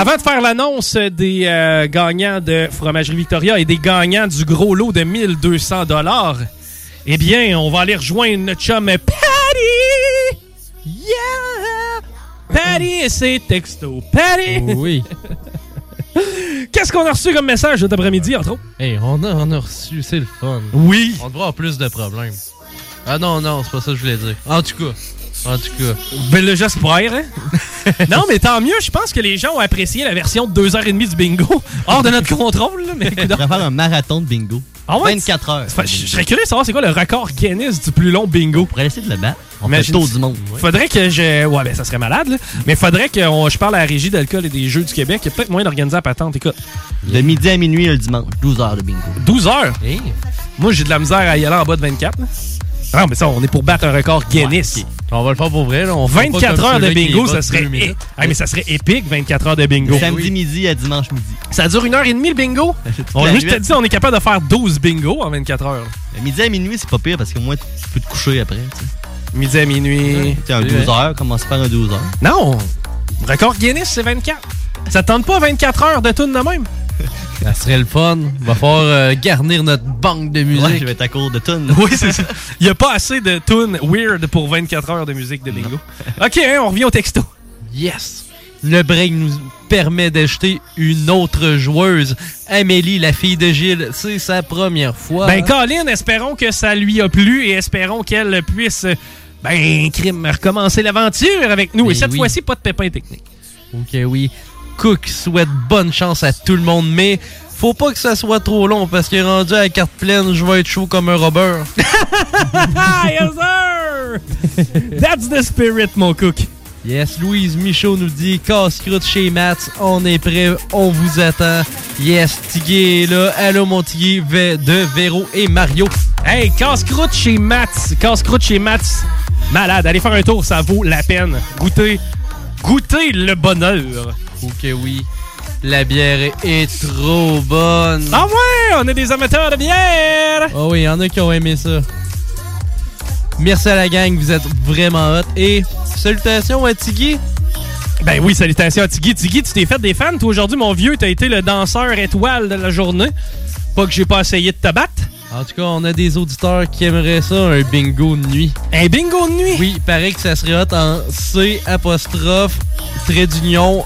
Avant de faire l'annonce des euh, gagnants de Fromagerie Victoria et des gagnants du gros lot de 1200 dollars, eh bien, on va aller rejoindre notre chum Patty! Yeah! Patty et ses textos. Patty! Oui. Qu'est-ce qu'on a reçu comme message cet après-midi, entre autres? Hey, on a, on a reçu, c'est le fun. Oui. On devrait avoir plus de problèmes. Ah non, non, c'est pas ça que je voulais dire. En tout cas, en tout cas. Ben là, j'espère, hein? non, mais tant mieux. Je pense que les gens ont apprécié la version de 2h30 du bingo. Hors de notre contrôle, là, mais On va faire un marathon de bingo. Ah ouais, 24 heures. Je serais curieux de savoir c'est quoi le record Guinness du plus long bingo. On pourrait essayer de le battre. On fait le tour du monde. ouais. Faudrait que je. Ouais, ben ça serait malade, là. Mais faudrait que on- je parle à la régie d'alcool et des jeux du Québec. Il y a peut-être moyen d'organiser la patente. Écoute. De midi à minuit le dimanche, 12 heures de bingo. 12 heures? Moi, j'ai de la misère à y aller en bas de 24. là. Non, mais ça, on est pour battre un record Guinness. On va le faire pour vrai. Là. On fera pas 24 comme heures de bingo, ça serait, é- Ah, mais ça serait épique, 24 heures de bingo. Samedi midi à dimanche midi. Ça dure une heure et demie le bingo? On, la moi, je te dis, on est capable de faire 12 bingo en 24 heures. De midi à minuit, c'est pas pire parce que moi, tu peux te coucher après. tu sais. Midi à minuit. Tu sais, un 12 heures, commencer par un 12 heures. Non! Record Guinness, c'est 24. Ça te tente pas 24 heures de tune de même? Ça serait le fun. Va falloir euh, garnir notre banque de musique. Ouais, je vais être à court de tonnes. Oui, c'est ça. Il n'y a pas assez de tunes weird pour 24 heures de musique de bingo. OK, hein, on revient au texto. Yes! Le break nous permet d'acheter une autre joueuse. Amélie, la fille de Gilles, c'est sa première fois. Ben, Colin, espérons que ça lui a plu et espérons qu'elle puisse, ben, crime, recommencer l'aventure avec nous. Ben et cette oui. fois-ci, pas de pépin technique. Ok, oui. Cook souhaite bonne chance à tout le monde, mais faut pas que ça soit trop long parce que rendu à la carte pleine, je vais être chaud comme un robber. yes, sir! That's the spirit, mon cook. Yes, Louise Michaud nous dit casse-croûte chez Matt, on est prêt, on vous attend. Yes, Tigué est là. Allô, mon Tigué de Véro et Mario. Hey, casse-croûte chez Mats. Casse-croûte chez Mats. Malade. Allez faire un tour, ça vaut la peine. Goûtez. Goûtez le bonheur. Ok, oui. La bière est trop bonne. Ah ouais, on est des amateurs de bière. Ah oui, il y en a qui ont aimé ça. Merci à la gang, vous êtes vraiment hot. Et salutations à Tiggy. Ben oui, salutations à Tiggy. Tiggy, tu t'es fait des fans, toi, aujourd'hui, mon vieux. T'as été le danseur étoile de la journée. Pas que j'ai pas essayé de te battre. En tout cas, on a des auditeurs qui aimeraient ça, un bingo de nuit. Un bingo de nuit? Oui, il paraît que ça serait hot en C, apostrophe, trait d'union,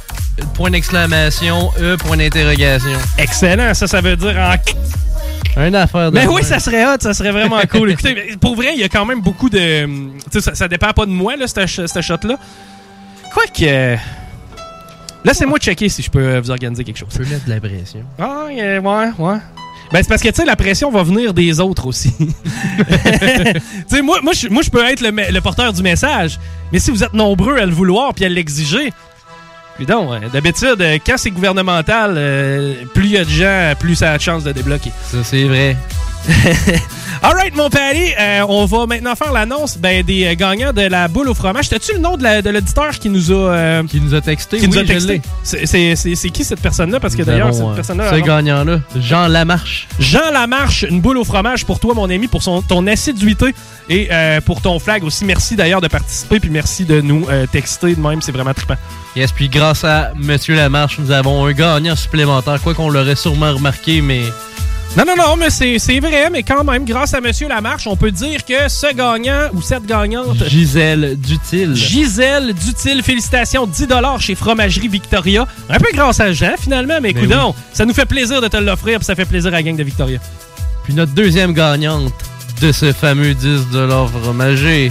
point d'exclamation, E, point d'interrogation. Excellent, ça, ça veut dire en... Un affaire de Mais oui, ça serait hot, ça serait vraiment cool. Écoutez, pour vrai, il y a quand même beaucoup de. Tu sais, ça, ça dépend pas de moi, là, cette, shot-là. Quoique. euh, Laissez-moi checker si je peux vous organiser quelque chose. Tu peux mettre de la pression. Ah, euh, ouais, ouais. Ben, c'est parce que, tu sais, la pression va venir des autres aussi. tu sais, moi, moi, je moi, je peux être le, le porteur du message, mais si vous êtes nombreux à le vouloir puis à l'exiger, puis donc, euh, d'habitude, euh, quand c'est gouvernemental, euh, plus il y a de gens, plus ça a de chance de débloquer. Ça, c'est vrai. Alright, mon pari, euh, on va maintenant faire l'annonce ben, des euh, gagnants de la boule au fromage. T'as-tu le nom de la- de l'auditeur qui nous a. euh, Qui nous a texté? qui nous a texté? C'est- qui cette personne-là? Parce que d'ailleurs, cette euh, personne-là. Ce gagnant-là, Jean Lamarche. Jean Lamarche, une boule au fromage pour toi, mon ami, pour son, ton assiduité et euh, pour ton flag aussi. Merci d'ailleurs de participer, puis merci de nous texter de même, c'est vraiment trippant. Yes, puis grâce à Monsieur Lamarche, nous avons un gagnant supplémentaire. Quoi qu'on l'aurait sûrement remarqué, mais. Non, non, non, mais c'est vrai, mais quand même, grâce à Monsieur Lamarche, on peut dire que ce gagnant ou cette gagnante. Gisèle Dutil. Gisèle Dutil, félicitations, 10 chez Fromagerie Victoria. Un peu grâce à Jean, finalement, mais Ben coudonc, ça nous fait plaisir de te l'offrir, puis ça fait plaisir à la gang de Victoria. Puis notre deuxième gagnante de ce fameux 10 fromager,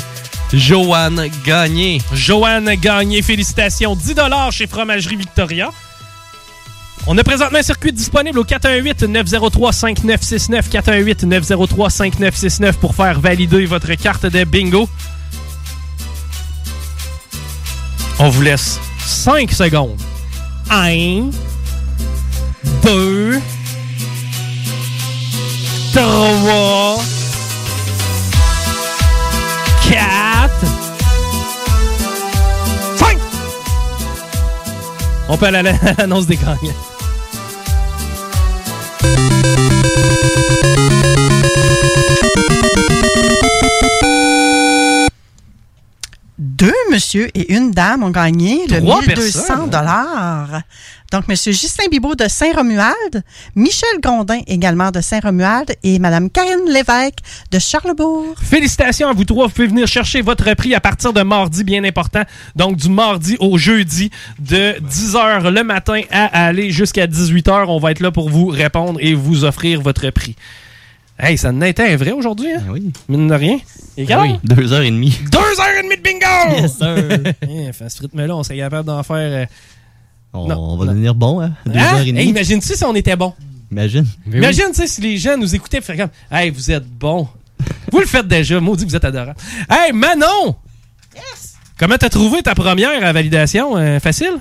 Joanne Gagné. Joanne Gagné, félicitations, 10 chez Fromagerie Victoria. On a présentement un circuit disponible au 418-903-5969, 418-903-5969 pour faire valider votre carte de bingo. On vous laisse 5 secondes. 1, 2, 3, 4, 5. On peut aller à la- à l'annonce des gagnants. Thank you. Deux monsieur et une dame ont gagné le Trois 1200 personnes. dollars. Donc, monsieur Justin Bibot de Saint-Romuald, Michel Grondin également de Saint-Romuald et madame Karine Lévesque de Charlebourg. Félicitations à vous trois. Vous pouvez venir chercher votre prix à partir de mardi, bien important. Donc, du mardi au jeudi, de 10h le matin à aller jusqu'à 18h. On va être là pour vous répondre et vous offrir votre prix. Hey, ça n'était un vrai aujourd'hui, hein? oui. Mine de rien. Et Ah oui, deux heures et demie. Deux heures et demie de bingo! Yes, sir. Fait ce rythme-là, on serait capable d'en faire. euh, On, Non, on va devenir bon, hein? Deux Hein? heures et demie. Hey, Imagine-tu si on était bon? Imagine. Imagine, tu sais, si les gens nous écoutaient et feraient comme Hey, vous êtes bons. vous le faites déjà. Maudit, vous êtes adorable. Hey, Manon! Yes! Comment t'as trouvé ta première à validation? Euh, facile?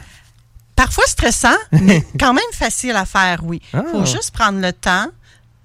Parfois stressant, mais quand même facile à faire, oui. Il Ah. faut juste prendre le temps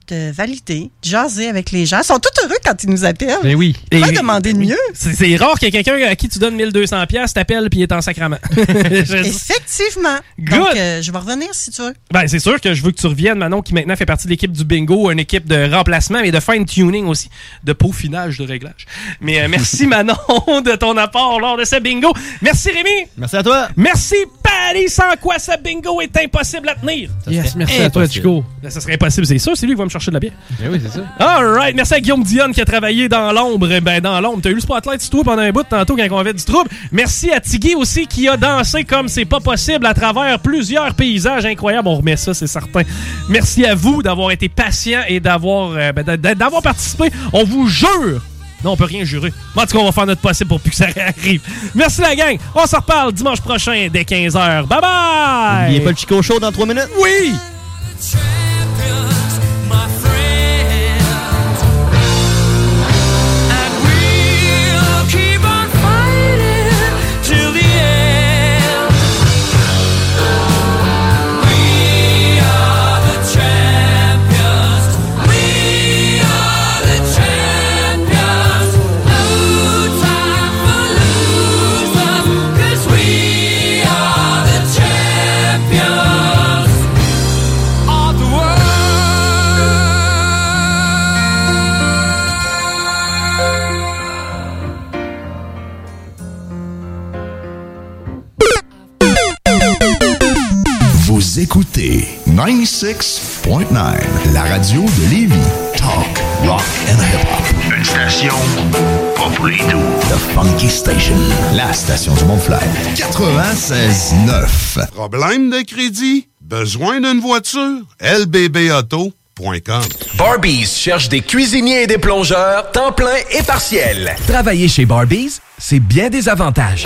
de valider, de jaser avec les gens. Ils sont tous heureux quand ils nous appellent. Ben oui. Pas demander de mieux. C'est c'est rare qu'il y ait quelqu'un à qui tu donnes 1200$ piastres, t'appelles puis il est en sacrament. Effectivement. Good. Donc, euh, je vais revenir si tu veux. Ben, c'est sûr que je veux que tu reviennes, Manon, qui maintenant fait partie de l'équipe du bingo, une équipe de remplacement, mais de fine-tuning aussi, de peaufinage, de réglage. Mais euh, merci, Manon, de ton apport lors de ce bingo. Merci, Rémi. Merci à toi. Merci, Paris, sans quoi ce bingo est impossible à tenir? Yes, merci à toi, Chico. Ben, ça serait impossible, c'est sûr. C'est lui qui va me chercher de la bière. Ben oui, c'est ça. All right. Merci à Guillaume Dionne qui a travaillé dans l'ombre. Ben, dans l'ombre. T'as eu le spotlight sur toi pendant un bout tantôt quand on avait du trouble. Merci à Tiggy aussi qui a dansé comme c'est pas possible à travers plusieurs paysages incroyables. On remet ça, c'est certain. Merci à vous d'avoir été patient et d'avoir euh, ben, d'a- d'avoir participé. On vous jure. Non, on peut rien jurer. Mais En tout cas, on va faire notre possible pour plus que ça arrive. Merci la gang. On se reparle dimanche prochain dès 15h. Bye bye! N'oubliez pas le Chico Show dans 3 minutes. Oui! Vous écoutez 96.9, la radio de Lévis. Talk, rock and hip-hop. Une station pas pour les doux. The Funky Station, la station du Mont-Fly. 96.9. Problème de crédit? Besoin d'une voiture? lbbauto.com Barbies cherche des cuisiniers et des plongeurs, temps plein et partiel. Travailler chez Barbies, c'est bien des avantages.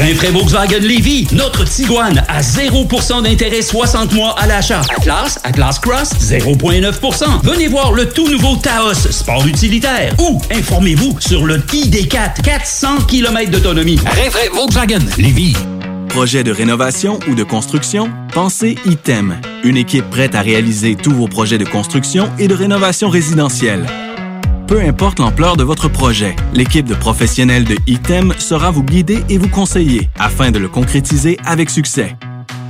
Rinfraie Volkswagen Lévy, notre Tiguan à 0% d'intérêt 60 mois à l'achat. Atlas, Atlas Cross, 0,9%. Venez voir le tout nouveau Taos, sport utilitaire. Ou informez-vous sur le ID4, 400 km d'autonomie. Rinfraie Volkswagen Lévy. Projet de rénovation ou de construction? Pensez ITEM, une équipe prête à réaliser tous vos projets de construction et de rénovation résidentielle. Peu importe l'ampleur de votre projet, l'équipe de professionnels de ITEM sera vous guider et vous conseiller afin de le concrétiser avec succès.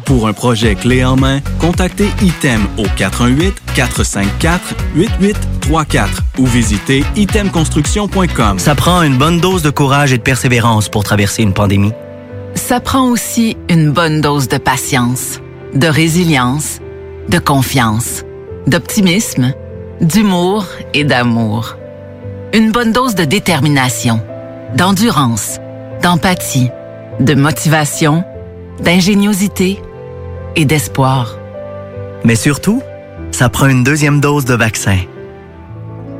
Pour un projet clé en main, contactez ITEM au 418-454-8834 ou visitez itemconstruction.com. Ça prend une bonne dose de courage et de persévérance pour traverser une pandémie. Ça prend aussi une bonne dose de patience, de résilience, de confiance, d'optimisme, d'humour et d'amour. Une bonne dose de détermination, d'endurance, d'empathie, de motivation, d'ingéniosité et d'espoir. Mais surtout, ça prend une deuxième dose de vaccin.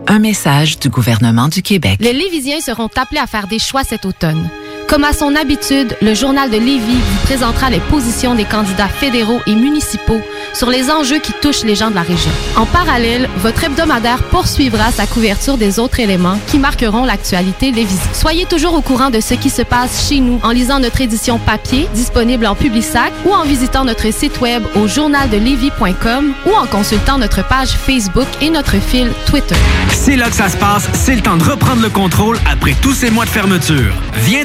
Un message du gouvernement du Québec. Les Lévisiens seront appelés à faire des choix cet automne. Comme à son habitude, le journal de Lévis vous présentera les positions des candidats fédéraux et municipaux sur les enjeux qui touchent les gens de la région. En parallèle, votre hebdomadaire poursuivra sa couverture des autres éléments qui marqueront l'actualité lévisienne. Soyez toujours au courant de ce qui se passe chez nous en lisant notre édition papier disponible en Publisac ou en visitant notre site web au journaldelevis.com ou en consultant notre page Facebook et notre fil Twitter. C'est là que ça se passe, c'est le temps de reprendre le contrôle après tous ces mois de fermeture. Viens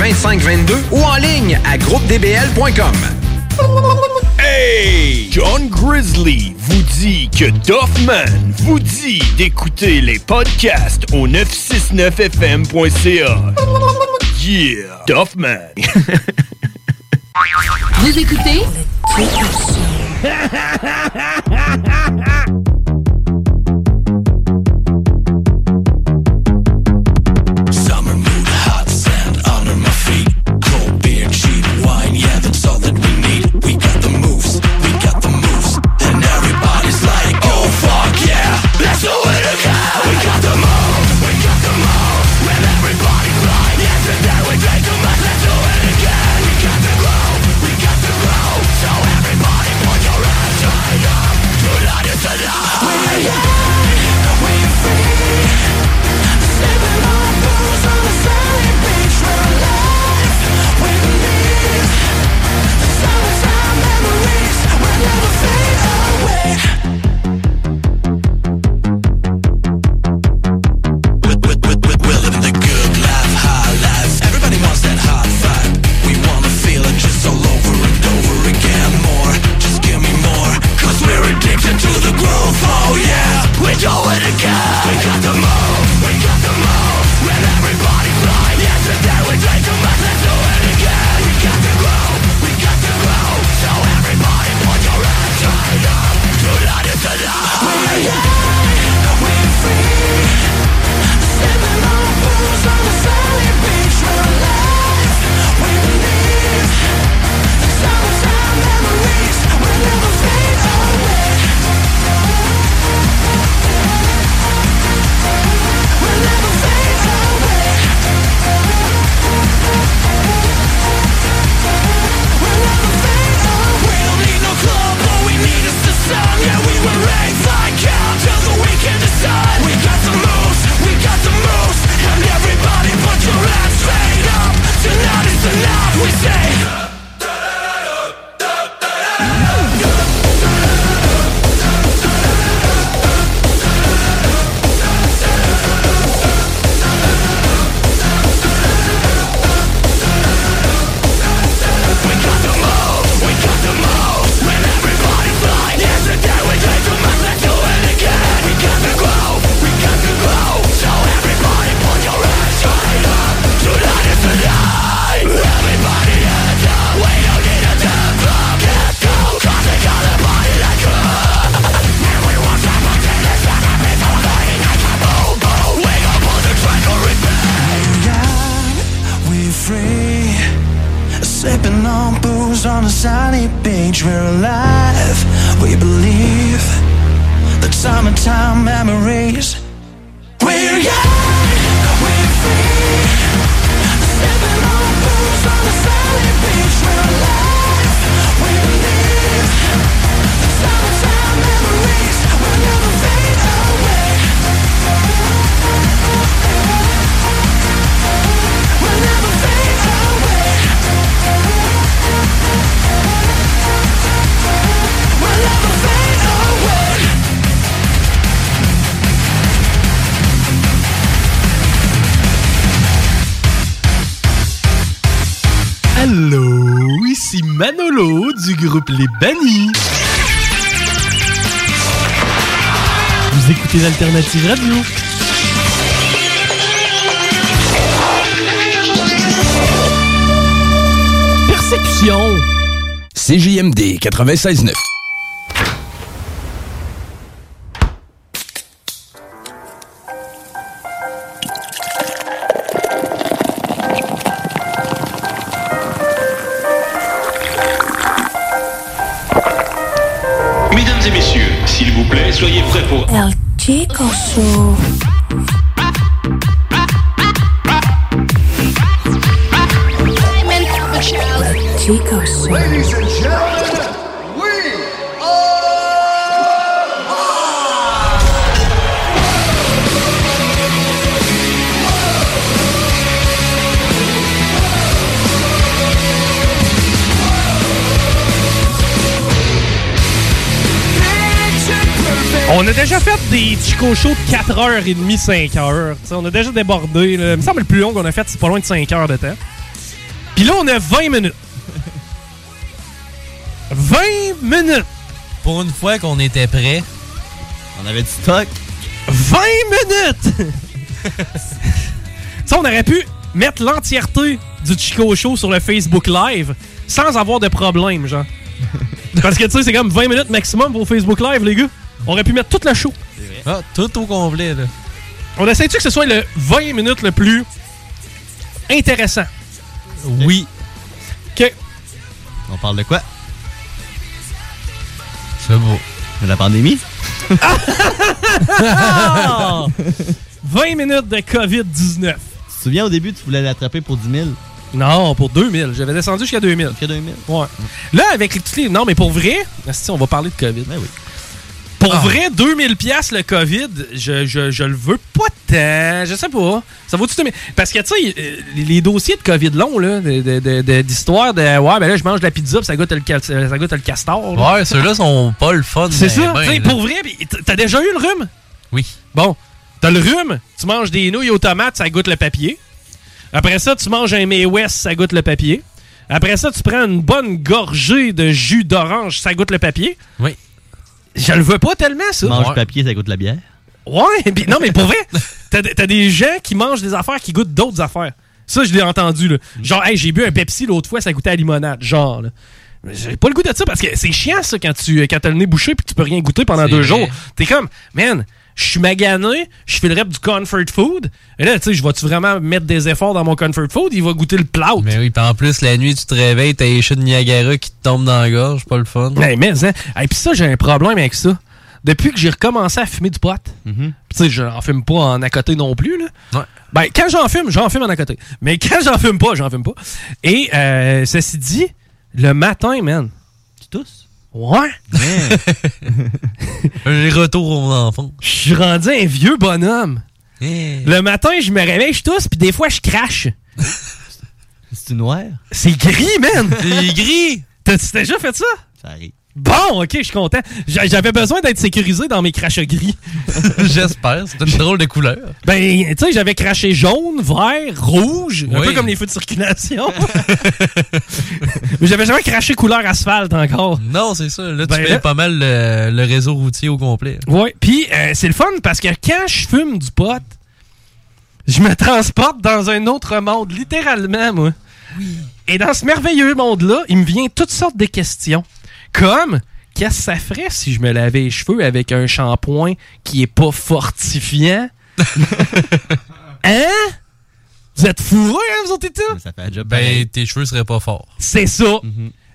2522 ou en ligne à groupedbl.com. Hey! John Grizzly vous dit que Doffman vous dit d'écouter les podcasts au 969fm.ca. Yeah! Doffman! Vous écoutez? Les Bannis. Vous écoutez l'Alternative Radio. Perception. CJMD 96.9. des Chico Show de 4h30, 5h. T'sais, on a déjà débordé. là. Il me semble le plus long qu'on a fait, c'est pas loin de 5 heures de temps. Puis là, on a 20 minutes. 20 minutes! Pour une fois qu'on était prêt. On avait du stock. 20 minutes! Ça, on aurait pu mettre l'entièreté du Chico Show sur le Facebook Live sans avoir de problème, genre. Parce que, tu sais, c'est comme 20 minutes maximum pour Facebook Live, les gars. On aurait pu mettre toute la show. Ah, tout au complet, là. On essaie-tu que ce soit le 20 minutes le plus intéressant? Oui. OK. On parle de quoi? C'est beau. De la pandémie? Ah! 20 minutes de COVID-19. Tu te souviens, au début, tu voulais l'attraper pour 10 000? Non, pour 2000. J'avais descendu jusqu'à 2000. Jusqu'à 2000? Ouais. Là, avec les, toutes les- Non, mais pour vrai, on va parler de COVID. Ben oui. Pour Ah. vrai, 2000 pièces le COVID, je, je, je le veux pas tant. Je sais pas. Ça vaut-tu... Parce que, tu sais, euh, les, dossiers de COVID longs, là, de- de- de- de- d'histoire de, Ouais, ben là, je mange de la pizza, puis ça goûte le, ça goûte le castor. là. Ouais, ceux-là sont pas le fun. C'est ça. ben, sais, pour vrai, t'as déjà eu le rhume? Oui. Bon, t'as le rhume, tu manges des nouilles aux tomates, ça goûte le papier. Après ça, tu manges un May West, ça goûte le papier. Après ça, tu prends une bonne gorgée de jus d'orange, ça goûte le papier. Oui. Je le veux pas tellement, ça. Mange Ouais. papier, ça goûte la bière. Ouais, pis non, mais pour vrai, t'as des gens qui mangent des affaires qui goûtent d'autres affaires. Ça, je l'ai entendu, là. Genre, hey, j'ai bu un Pepsi l'autre fois, ça goûtait à limonade. Genre, là. Mais J'ai pas le goût de ça parce que c'est chiant, ça, quand tu quand t'as le nez bouché puis que tu peux rien goûter pendant deux vrai. jours. T'es comme, man, je suis magané, je fais le rep du comfort food. Et là, tu sais, je vais-tu vraiment mettre des efforts dans mon comfort food? Il va goûter le plat. Mais oui, pis en plus, la nuit, tu te réveilles, t'as les chutes de Niagara qui te tombent dans la gorge, pas le fun. Hey, mais, hein. Hey, puis ça, j'ai un problème avec ça. Depuis que j'ai recommencé à fumer du pot. Puis, tu sais, j'en fume pas en à côté non plus, là. Ben, quand j'en fume, j'en fume en à côté. Mais quand j'en fume pas, j'en fume pas. Et, euh, ceci dit, le matin, man. Tu tousses? Ouais. Les retours aux enfants. Je suis rendu un vieux bonhomme. Le matin, je me réveille, je tousse, puis des fois, je crache. C'est noir? C'est gris, man! C'est gris! T'as-tu déjà fait ça? Ça arrive. Bon, ok, je suis content. J'a- J'avais besoin d'être sécurisé dans mes crachats gris. J'espère. C'est une drôle de couleur. Ben, tu sais, j'avais craché jaune, vert, rouge, un Oui. peu comme les feux de circulation. Mais j'avais jamais craché couleur asphalte encore. Non, c'est ça. Là, tu Ben fais là- pas mal le, le réseau routier au complet. Ouais, puis euh, c'est le fun parce que quand je fume du pot, je me transporte dans un autre monde, littéralement, moi. Et dans ce merveilleux monde-là, il me vient toutes sortes de questions. Comme, qu'est-ce que ça ferait si je me lavais les cheveux avec un shampoing qui est pas fortifiant? hein? Vous êtes fourrés, hein, vous autres et tout? Ça fait un job Ben, tes cheveux seraient pas forts. C'est ça.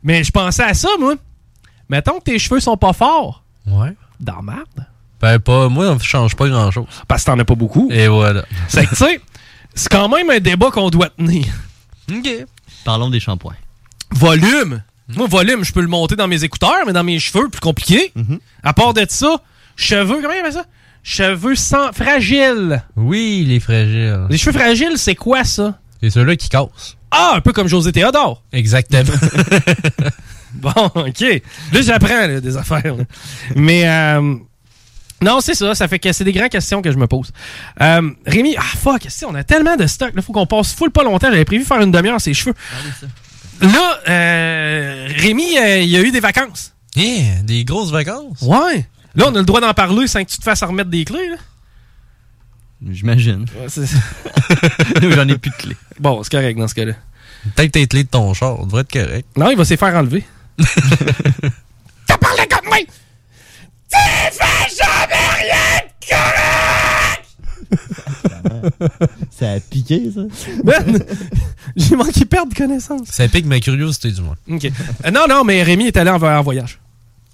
Mais je pensais à ça, moi. Mettons que tes cheveux sont pas forts. Ouais. Dans la merde. Ben, pas, moi, je change pas grand chose. Parce que t'en as pas beaucoup. Et voilà. C'est que, tu sais, c'est quand même un débat qu'on doit tenir. OK. Parlons des shampoings. Volume. Moi, volume, je peux le monter dans mes écouteurs, mais dans mes cheveux, plus compliqué. À part de ça, cheveux, comment il appelle ça? Cheveux sans fragiles. Oui, les fragiles. Les cheveux fragiles, c'est quoi ça? C'est ceux-là qui cassent. Ah, un peu comme José Théodore. Exactement. Bon, OK. Là, j'apprends des affaires. là. Mais euh, non, c'est ça. Ça fait que c'est des grandes questions que je me pose. Euh, Rémi, ah fuck, on a tellement de stock. Il faut qu'on passe full pas longtemps. J'avais prévu faire une demi-heure ses cheveux. Là, euh, Rémi, euh, il a eu des vacances. Yeah, des grosses vacances. Ouais. Là, on a le droit d'en parler sans que tu te fasses remettre des clés. Là. J'imagine. c'est- J'en ai plus de clés. Bon, c'est correct dans ce cas-là. Peut-être tes clés de ton char, ça devrait être correct. Non, il va se faire enlever. T'as parlé comme moi! Tu fais jamais rien de correct! Ça a piqué, ça? Ben, j'ai manqué perdre connaissance. Ça pique ma curiosité, du moins. OK. Euh, non, non, mais Rémi est allé en, en voyage.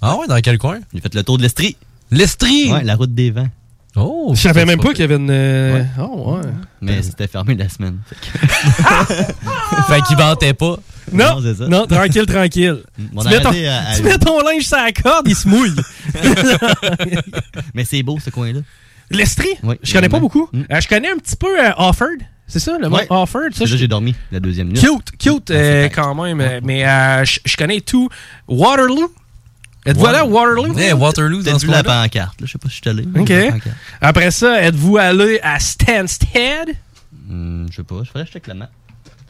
Ah ouais, dans quel coin? J'ai fait le tour de l'Estrie. L'Estrie? Ouais, la route des vents. Oh! Je savais même pas qu'il y avait une... euh, Oh, ouais. Mais c'était fermé la semaine. fait qu'il vantait pas. Non, Non, c'est ça. non, tranquille, tranquille. On tu, a mets ton, à- tu mets ton linge sur la corde, il se mouille. Mais c'est beau, ce coin-là. L'Estrie? Oui, je connais pas beaucoup. Euh, je connais un petit peu euh, Offord. C'est ça, le mot Ouais. Offord? Ça, j'ai dormi la deuxième nuit. Cute, cute euh, quand même. Mais euh, je je connais tout. Waterloo? Êtes-vous allé à Waterloo? Ouais, Waterloo, dans ce la pancarte. Je sais pas si je suis allé. OK. Après ça, êtes-vous allé à Stansted? Hmm, je sais pas. Je ferais que je check la map.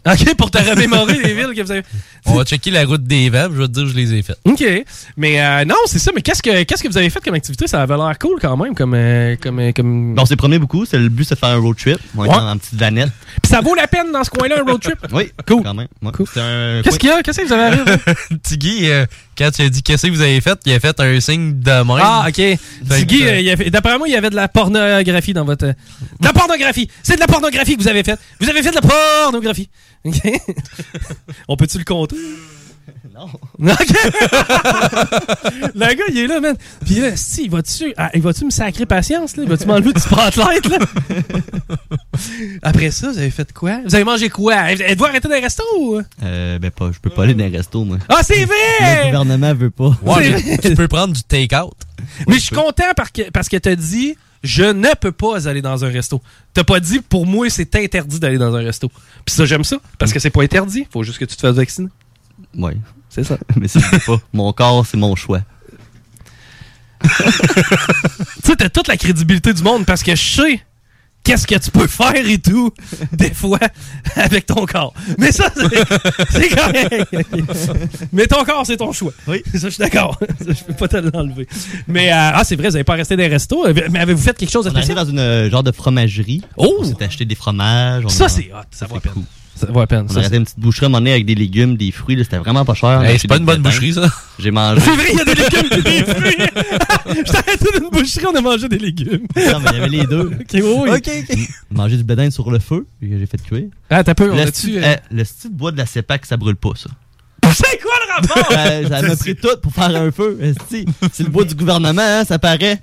OK, pour te remémorer les villes que vous avez. On va checker la route des puis je vais te dire que je les ai faites. OK. Mais euh, non, c'est ça. Mais qu'est-ce que qu'est-ce que vous avez fait comme activité? Ça avait l'air cool quand même. Comme, euh, comme, euh, comme... Bon, on s'est promené beaucoup. C'est le but, c'est de faire un road trip. On est Ouais. en, petite vanette. Puis ça vaut la peine dans ce coin-là, un road trip? Oui, cool. Quand même. Ouais. C'est un Qu'est-ce qu'il y a? Qu'est-ce que vous avez arrivé? Tiggy, euh, quand tu as dit qu'est-ce que vous avez fait, il a fait un signe de même. Ah, OK. Que, euh, il y avait- d'après moi, il y avait de la pornographie dans votre. euh, De la pornographie! C'est de la pornographie que vous avez faite! Vous avez fait de la pornographie! OK? On peut-tu le compter? Non. OK! le gars, il est là, man. Puis là, si, il va-tu ah, il va-tu me sacrer patience, là? Il va-tu m'enlever du spotlight, là? Après ça, vous avez fait quoi? Vous avez mangé quoi? Êtes-vous arrêté dans les restos ou? Euh, ben pas, je peux pas aller dans les restos, moi. Ah, c'est Le vrai! gouvernement veut pas. Ouais, tu peux prendre du take-out. Mais je suis content parce que, parce que t'as dit je ne peux pas aller dans un resto. T'as pas dit pour moi c'est interdit d'aller dans un resto. Puis ça j'aime ça parce que c'est pas interdit. Faut juste que tu te fasses vacciner. Ouais. C'est ça. Mais c'est pas. Mon corps, c'est mon choix. tu sais t'as toute la crédibilité du monde parce que je sais qu'est-ce que tu peux faire et tout des fois avec ton corps. Mais ça c'est correct. Mais ton corps c'est ton choix. Oui. Ça je suis d'accord. Ça, je peux pas te l'enlever. Mais euh, ah c'est vrai vous avez pas resté dans les restos. Mais avez-vous fait quelque chose de On est spécial? dans une euh, genre de fromagerie. Oh! On s'est acheté des fromages. on Ça a- c'est hot. Ça vaut cool. Ça vaut la peine. On Ça, a arrêté une petite boucherie à un moment donné avec des légumes, des fruits. là, C'était vraiment pas cher. Hey, c'est pas une bonne boucherie, ça. J'ai mangé. C'est vrai, il y a des légumes et des fruits. Je t'ai arrêté d'une boucherie, on a mangé des légumes. Non, mais il y avait les deux. Ok, oui, oui. OK, OK. Manger du bédin sur le feu, que j'ai fait cuire. Ah, t'as peu, on Le a-tu... style euh, le style de bois de la CEPAC, ça brûle pas, ça. C'est quoi le rapport? Euh, ça m'a pris tout pour faire un feu. esti. C'est le bois du gouvernement, hein, ça paraît.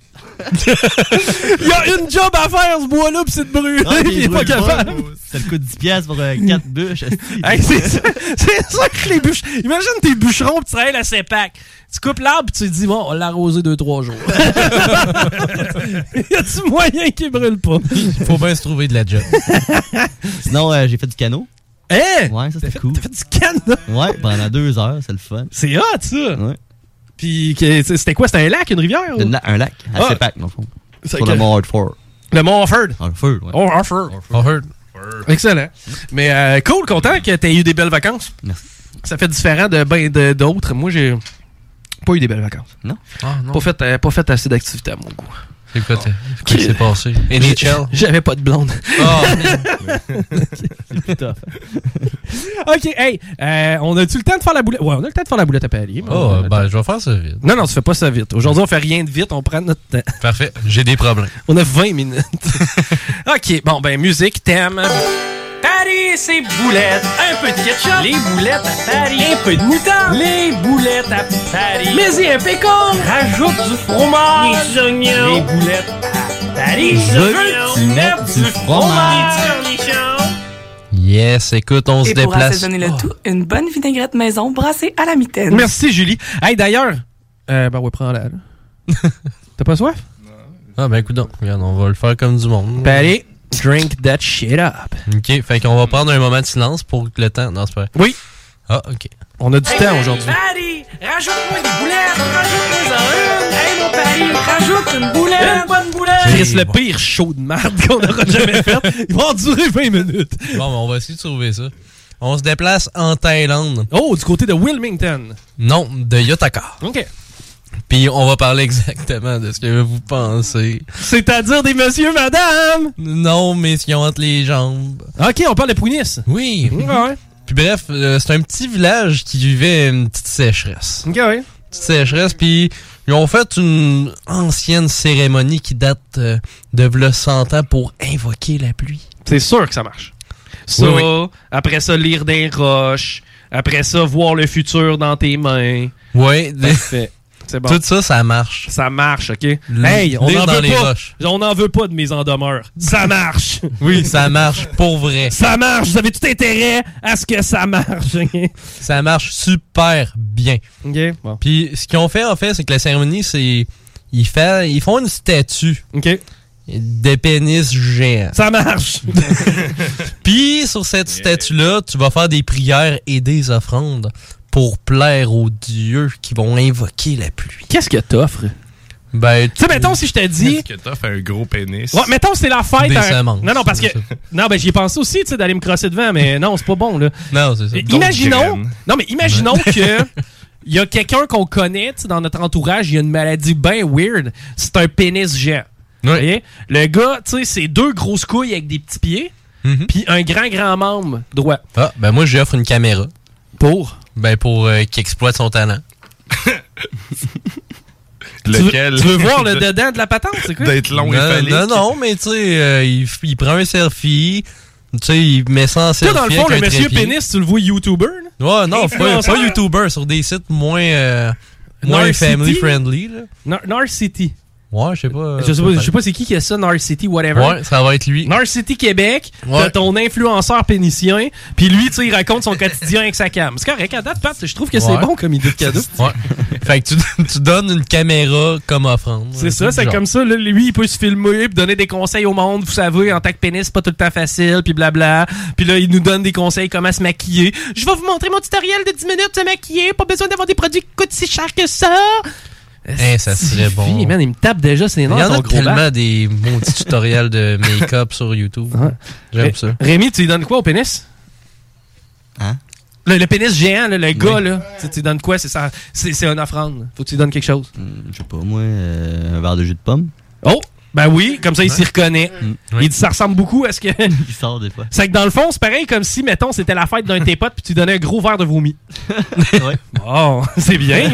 Il y a une job à faire, ce bois-là, pis c'est de brûler, Ah, pis il est pas capable. Ça le coûte 10 piastres pour 4 bûches. esti. Hey, c'est ça, que les bûches. Imagine tes bûcherons pis tu travailles la CEPAC. Tu coupes l'arbre pis tu te dis, bon, on l'a arrosé 2-3 jours. y a-tu moyen qu'il brûle pas? Faut bien se trouver de la job. Sinon, euh, j'ai fait du canot. Hein? Ouais, ça c'était cool. T'as fait du canot? Ouais, pendant deux heures, c'est le fun. C'est hot, ça! Ouais. Pis que- c'était quoi? C'était un lac, une rivière? ou? Une la- un lac, à Ah. CEPAC, dans le fond. C'est Sur que- le mont Hartford. Le Mont. Hartford, ouais. Oh. Offord. Excellent. Mais euh, cool, content que t'aies eu des belles vacances. Merci. Ça fait différent de ben de- d'autres. Moi, j'ai pas eu des belles vacances. Non? Ah, non. Pas fait, euh, pas fait assez d'activités à mon goût. T'as- c'est quoi qui s'est passé? NHL? J'avais pas de blonde. Ah, C'est plus tough. ok, hey, euh, on a-tu le temps de faire la boulette? Ouais, on a le temps de faire la boulette à mais on Oh, ben, je vais faire ça vite. Non, non, tu fais pas ça vite. Aujourd'hui, on fait rien de vite, on prend notre temps. Parfait. J'ai des problèmes. On a 20 minutes. ok, bon, ben, musique, thème. Paris, c'est boulettes. Un peu de ketchup. Les boulettes à Paris. Un peu de moutarde. Les boulettes à Paris. Mais y un pécan. Rajoute du fromage. Des oignons. Les boulettes à Paris. Je veux que tu mettes du fromage. Yes, écoute, on se Et pour déplace. le tout, une bonne vinaigrette maison brassée à la mitaine. Merci, Julie. Hey, d'ailleurs, euh, ben, ouais, prends-la. là. T'as pas soif? Ah, ben, écoute donc. Regarde, on va le faire comme du monde. Paris, drink that shit up. OK, fait qu'on va prendre un moment de silence pour que le temps... Non, c'est pas vrai. Oui. Ah, OK. On a du temps aujourd'hui. Rajoute-moi des boulettes, rajoute-moi une. Hey mon Paris, rajoute une boulette, une bonne boulette. Chris, le pire show de merde qu'on aura jamais fait. Il va en durer 20 minutes. Bon, ben, on va essayer de sauver ça. On se déplace en Thaïlande. Oh, du côté de Wilmington. Non, de Yotaka. OK. Puis on va parler exactement de ce que vous pensez. C'est-à-dire des monsieur, madame? Non, mais ce qu'ils ont entre les jambes. OK, on parle de Pounis. Oui. Ouais. Puis bref, euh, c'est un petit village qui vivait une petite sécheresse. OK, ouais. Petite sécheresse, puis ils ont fait une ancienne cérémonie qui date euh, de v'là 100 ans pour invoquer la pluie. C'est sûr que ça marche. Ça, Oui, oui. après ça, lire des roches. Après ça, voir le futur dans tes mains. Ouais, Parfait. C'est bon. Tout ça, ça marche. Ça marche, OK? L- Hey, on n'en dans veut les pas. roches. On n'en veut pas de mes en demeure. Ça marche. Oui, ça marche pour vrai. Ça marche. Vous avez tout intérêt à ce que ça marche. OK? Ça marche super bien. OK, bon. Puis ce qu'ils ont fait, en fait, c'est que la cérémonie, c'est. Ils, fait, ils font une statue. OK. De pénis géant. Ça marche. Puis sur cette statue-là, tu vas faire des prières et des offrandes pour plaire aux dieux qui vont invoquer la pluie. Qu'est-ce que t'offres? Ben, Tu sais, mettons, si je te dis. Est-ce que fait un gros pénis? Ouais, mettons, c'est la fête. Des à- semences. Non, non, parce que. Non, ben, j'y ai pensé aussi, tu sais, d'aller me crosser devant, mais non, c'est pas bon, là. Non, c'est ça. Et Imaginons. Non, mais imaginons que. Il y a quelqu'un qu'on connaît, tu sais, dans notre entourage, il y a une maladie bien weird. C'est un pénis géant. Voyez? Le gars, tu sais, c'est deux grosses couilles avec des petits pieds, puis un grand, grand membre droit. Ah, ben moi, j'offre une caméra. Pour? Ben pour euh, qu'il exploite son talent. Tu veux, tu veux voir le dedans de la patente, c'est quoi? non, Non, non, mais tu sais, euh, il, prend un selfie, tu sais, il met ça en selfie. dans le fond, le monsieur trépied. pénis, tu le vois YouTuber, là? Ouais, non, pas, pas YouTuber, sur des sites moins, euh, moins Narcity? family friendly. Ouais, je sais pas. Je sais pas, je sais pas c'est qui qui a ça, Narcity, whatever. Ouais, ça va être lui. Narcity Québec, Ouais. t'as ton influenceur pénicien, puis lui, tu sais, il raconte son quotidien avec sa cam. C'est correct, à date, Pat, je trouve que c'est Ouais. bon comme idée de cadeau. Ouais. fait que tu, tu donnes une caméra comme offrande. C'est ça, c'est comme ça. là, lui, il peut se filmer puis donner des conseils au monde. Vous savez, en tant que pénis, c'est pas tout le temps facile, puis blabla. Puis là, il nous donne des conseils comment se maquiller. Je vais vous montrer mon tutoriel de 10 minutes se maquiller. Pas besoin d'avoir des produits qui coûtent si cher que ça. Eh, ça serait bon. Man, il me tape déjà, c'est Il y énorme. en a tellement des maudits tutoriels de make-up sur YouTube. J'aime ça. Rémi, tu lui donnes quoi au pénis? Hein? Le, le pénis géant, là, le gars, là. Tu, tu lui donnes quoi? C'est ça- C'est c'est une offrande. Faut que tu lui donnes quelque chose. Je sais pas, moi, euh, un verre de jus de pomme. Oh! Ben oui, comme ça, il s'y reconnaît. Il dit ça ressemble beaucoup à ce que. Il sort des fois. C'est que dans le fond, c'est pareil comme si, mettons, c'était la fête d'un de tes potes puis tu donnais un gros verre de vomi. ouais. Bon, c'est bien.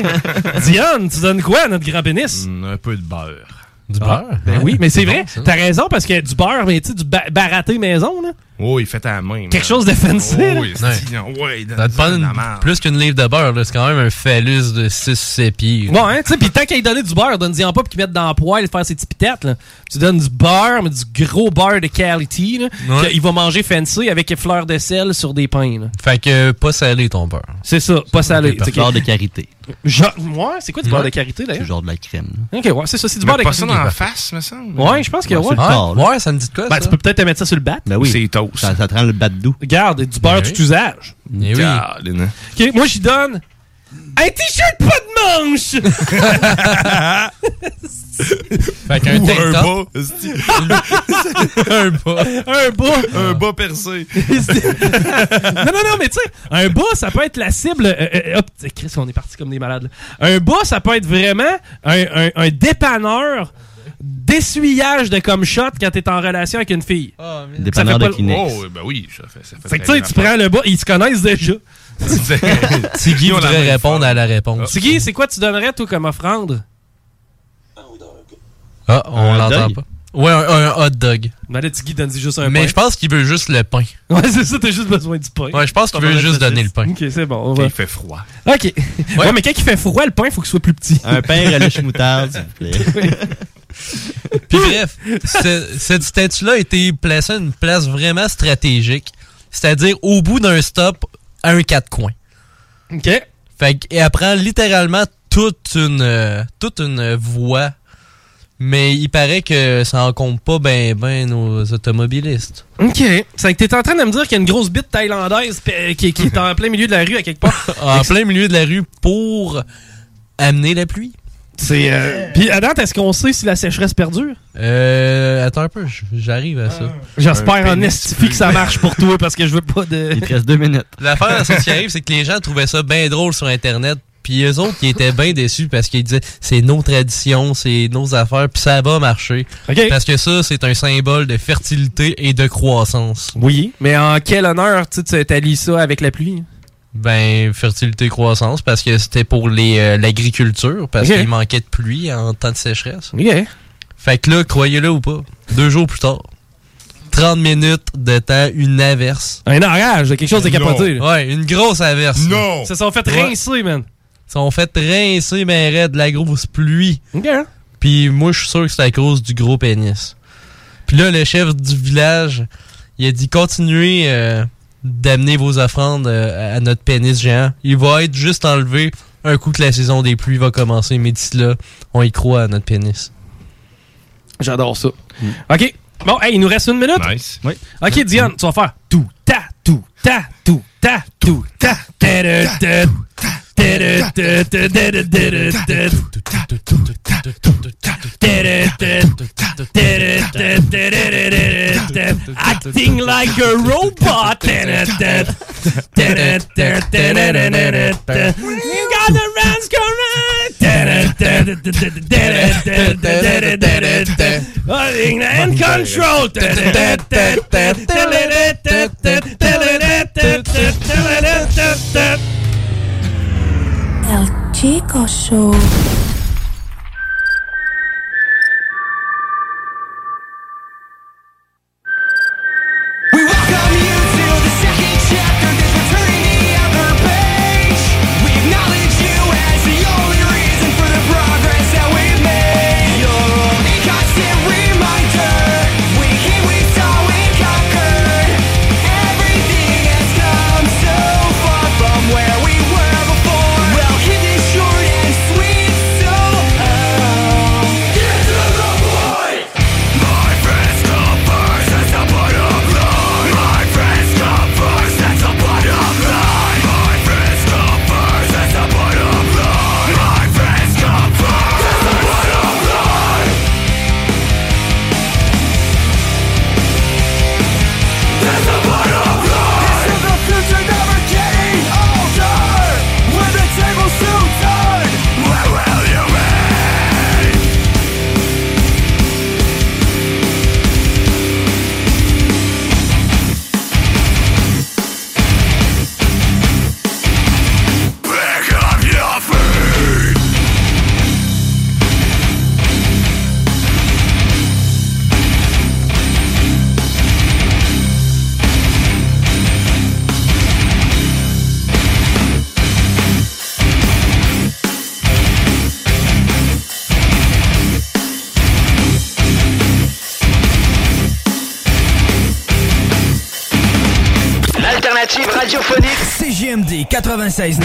Diane, tu donnes quoi à notre grand pénis? un peu de beurre. Du Ah, beurre? Ben oui, mais c'est C'est vrai. bon. T'as raison parce que du beurre, mais tu sais, du ba- baraté maison, là. Oh, il fait à la main. Quelque chose de fancy, Oh, oui, Ouais. c'est- ouais, Ça te prend donne une- la merde. plus qu'une livre de beurre, là. c'est quand même un phallus de 6-7 pieds. Bon, hein, tu sais, pis tant qu'il donné du beurre, donne-y en pas pis qu'il mette dans le poêle et faire ses petites pitettes, là. Tu donnes du beurre, mais du gros beurre de quality, là. Ouais. qu'il va manger fancy avec fleurs de sel sur des pains, là. Fait que pas salé ton beurre. C'est ça, pas salé. C'est beurre de karité. Genre, ouais, c'est quoi du beurre Ouais. de karité, C'est d'ailleurs? genre de la crème. là. Ok, ouais, c'est ça, c'est du beurre de pas karité. ça dans la face, me semble. Ouais, je pense que Ouais, ouais. c'est. Ouais, ça me dit de quoi, Ben, tu peux peut-être te mettre ça sur le bat. Ben oui. C'est Ça, ça te rend le bat doux. Regarde, du beurre tout usage. Eh oui. Ok, moi, j'y donne un t-shirt pas de manche! Fait qu'un Ou un bas. un bas. un bas! Un bas percé. non, non, non, mais tu sais, un bas, ça peut être la cible. euh, euh, hop, Chris, on est parti comme des malades. là. Un bas, ça peut être vraiment un, un- un dépanneur d'essuyage de comme shot quand t'es en relation avec une fille. Dépanneur Ça fait de pas Kleenex. Oh, ben oui, ça fait ça fait Fait que tu sais, tu prends le bas, ils se connaissent déjà. Tiggy la voudrait répondre à la réponse. Tiggy, c'est quoi tu donnerais, toi, comme offrande? Ah, on l'entend pas. Ouais, un, un hot dog. Ben là, Tiggy donne juste un Mais pain. je pense qu'il veut juste le pain. Ouais, c'est ça, t'as juste besoin du pain. Ouais, je pense qu'il veut juste la donner le pain. Ok, c'est bon. on va- Il fait froid. Ok. Ouais. mais quand il fait froid, le pain, il faut qu'il soit plus petit. Un pain relâche moutarde, s'il vous plaît. Puis bref, ce- cette statue-là a été placée à une place vraiment stratégique, c'est-à-dire au bout d'un stop à un quatre coins. Ok. Fait qu'elle prend littéralement toute une euh, toute une voie, mais il paraît que ça en compte pas ben ben nos automobilistes. Ok. C'est que t'es en train de me dire qu'il y a une grosse bite thaïlandaise p- qui, qui est en plein milieu de la rue à quelque part. En plein milieu de la rue pour amener la pluie. C'est. euh, Puis, à date, est-ce qu'on sait si la sécheresse perdure? Euh, attends un peu, j'arrive à ça. J'espère en estifie que ça marche pour toi parce que je veux pas de. Il te reste deux minutes. L'affaire, c'est ce qui arrive, c'est que les gens trouvaient ça bien drôle sur Internet. Puis eux autres, qui étaient bien déçus parce qu'ils disaient c'est nos traditions, c'est nos affaires, puis ça va marcher. Parce que ça, c'est un symbole de fertilité et de croissance. Oui, mais en quel honneur, tu sais, tu t'allies ça avec la pluie? Ben, fertilité, croissance, parce que c'était pour les euh, l'agriculture, parce qu'il manquait de pluie en temps de sécheresse. Ok. Fait que là, croyez-le ou pas, deux jours plus tard, 30 minutes de temps, une averse. Un orage, quelque chose de capoté. là. Ouais, une grosse averse. Non. Ils se sont fait rincer, man. Ils se sont fait rincer, mais raide, de la grosse pluie. OK. Puis moi, je suis sûr que c'est à cause du gros pénis. Puis là, le chef du village, il a dit continuez euh, d'amener vos offrandes euh, à notre pénis géant. Il va être juste enlevé un coup que la saison des pluies va commencer. Mais d'ici là, on y croit à notre pénis. J'adore ça. OK. Bon, hey, il nous reste une minute. Nice. Oui. OK, Diane, tu vas faire tout, ta, tout, ta, tout, ta, tout, ta. ta-da, ta, Acting like a robot. you got the rounds going. Holding and control. El Chico Show. We welcome you 96.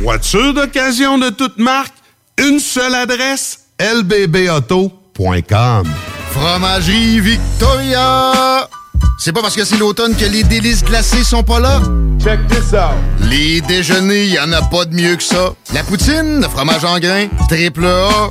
Voiture d'occasion de toute marque, une seule adresse, lbbauto.com. Fromagerie Victoria! C'est pas parce que c'est l'automne que les délices glacées sont pas là? Check this out! Les déjeuners, y en a pas de mieux que ça. La poutine, le fromage en grains, triple A.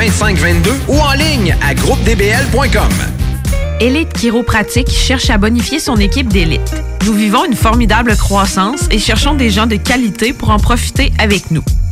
418-681-2522 ou en ligne à groupedbl.com. Élite Chiropratique cherche à bonifier son équipe d'élite. Nous vivons une formidable croissance et cherchons des gens de qualité pour en profiter avec nous.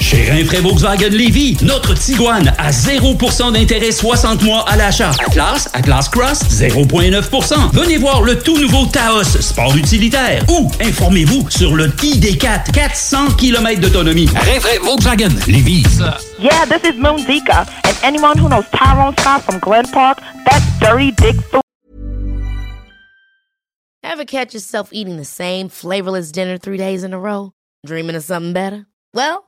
Chez Rinfraie Volkswagen Lévy, notre Tiguan à 0% d'intérêt 60 mois à l'achat. Atlas, Atlas Cross, 0,9%. Venez voir le tout nouveau Taos, sport utilitaire. Ou informez-vous sur le ID4, 400 km d'autonomie. Rinfraie Volkswagen Lévy. Yeah, this is Moon Zika. And anyone who knows Tyrone Scott from Glen Park, that's dirty dick food. Ever catch yourself eating the same flavorless dinner three days in a row? Dreaming of something better? Well,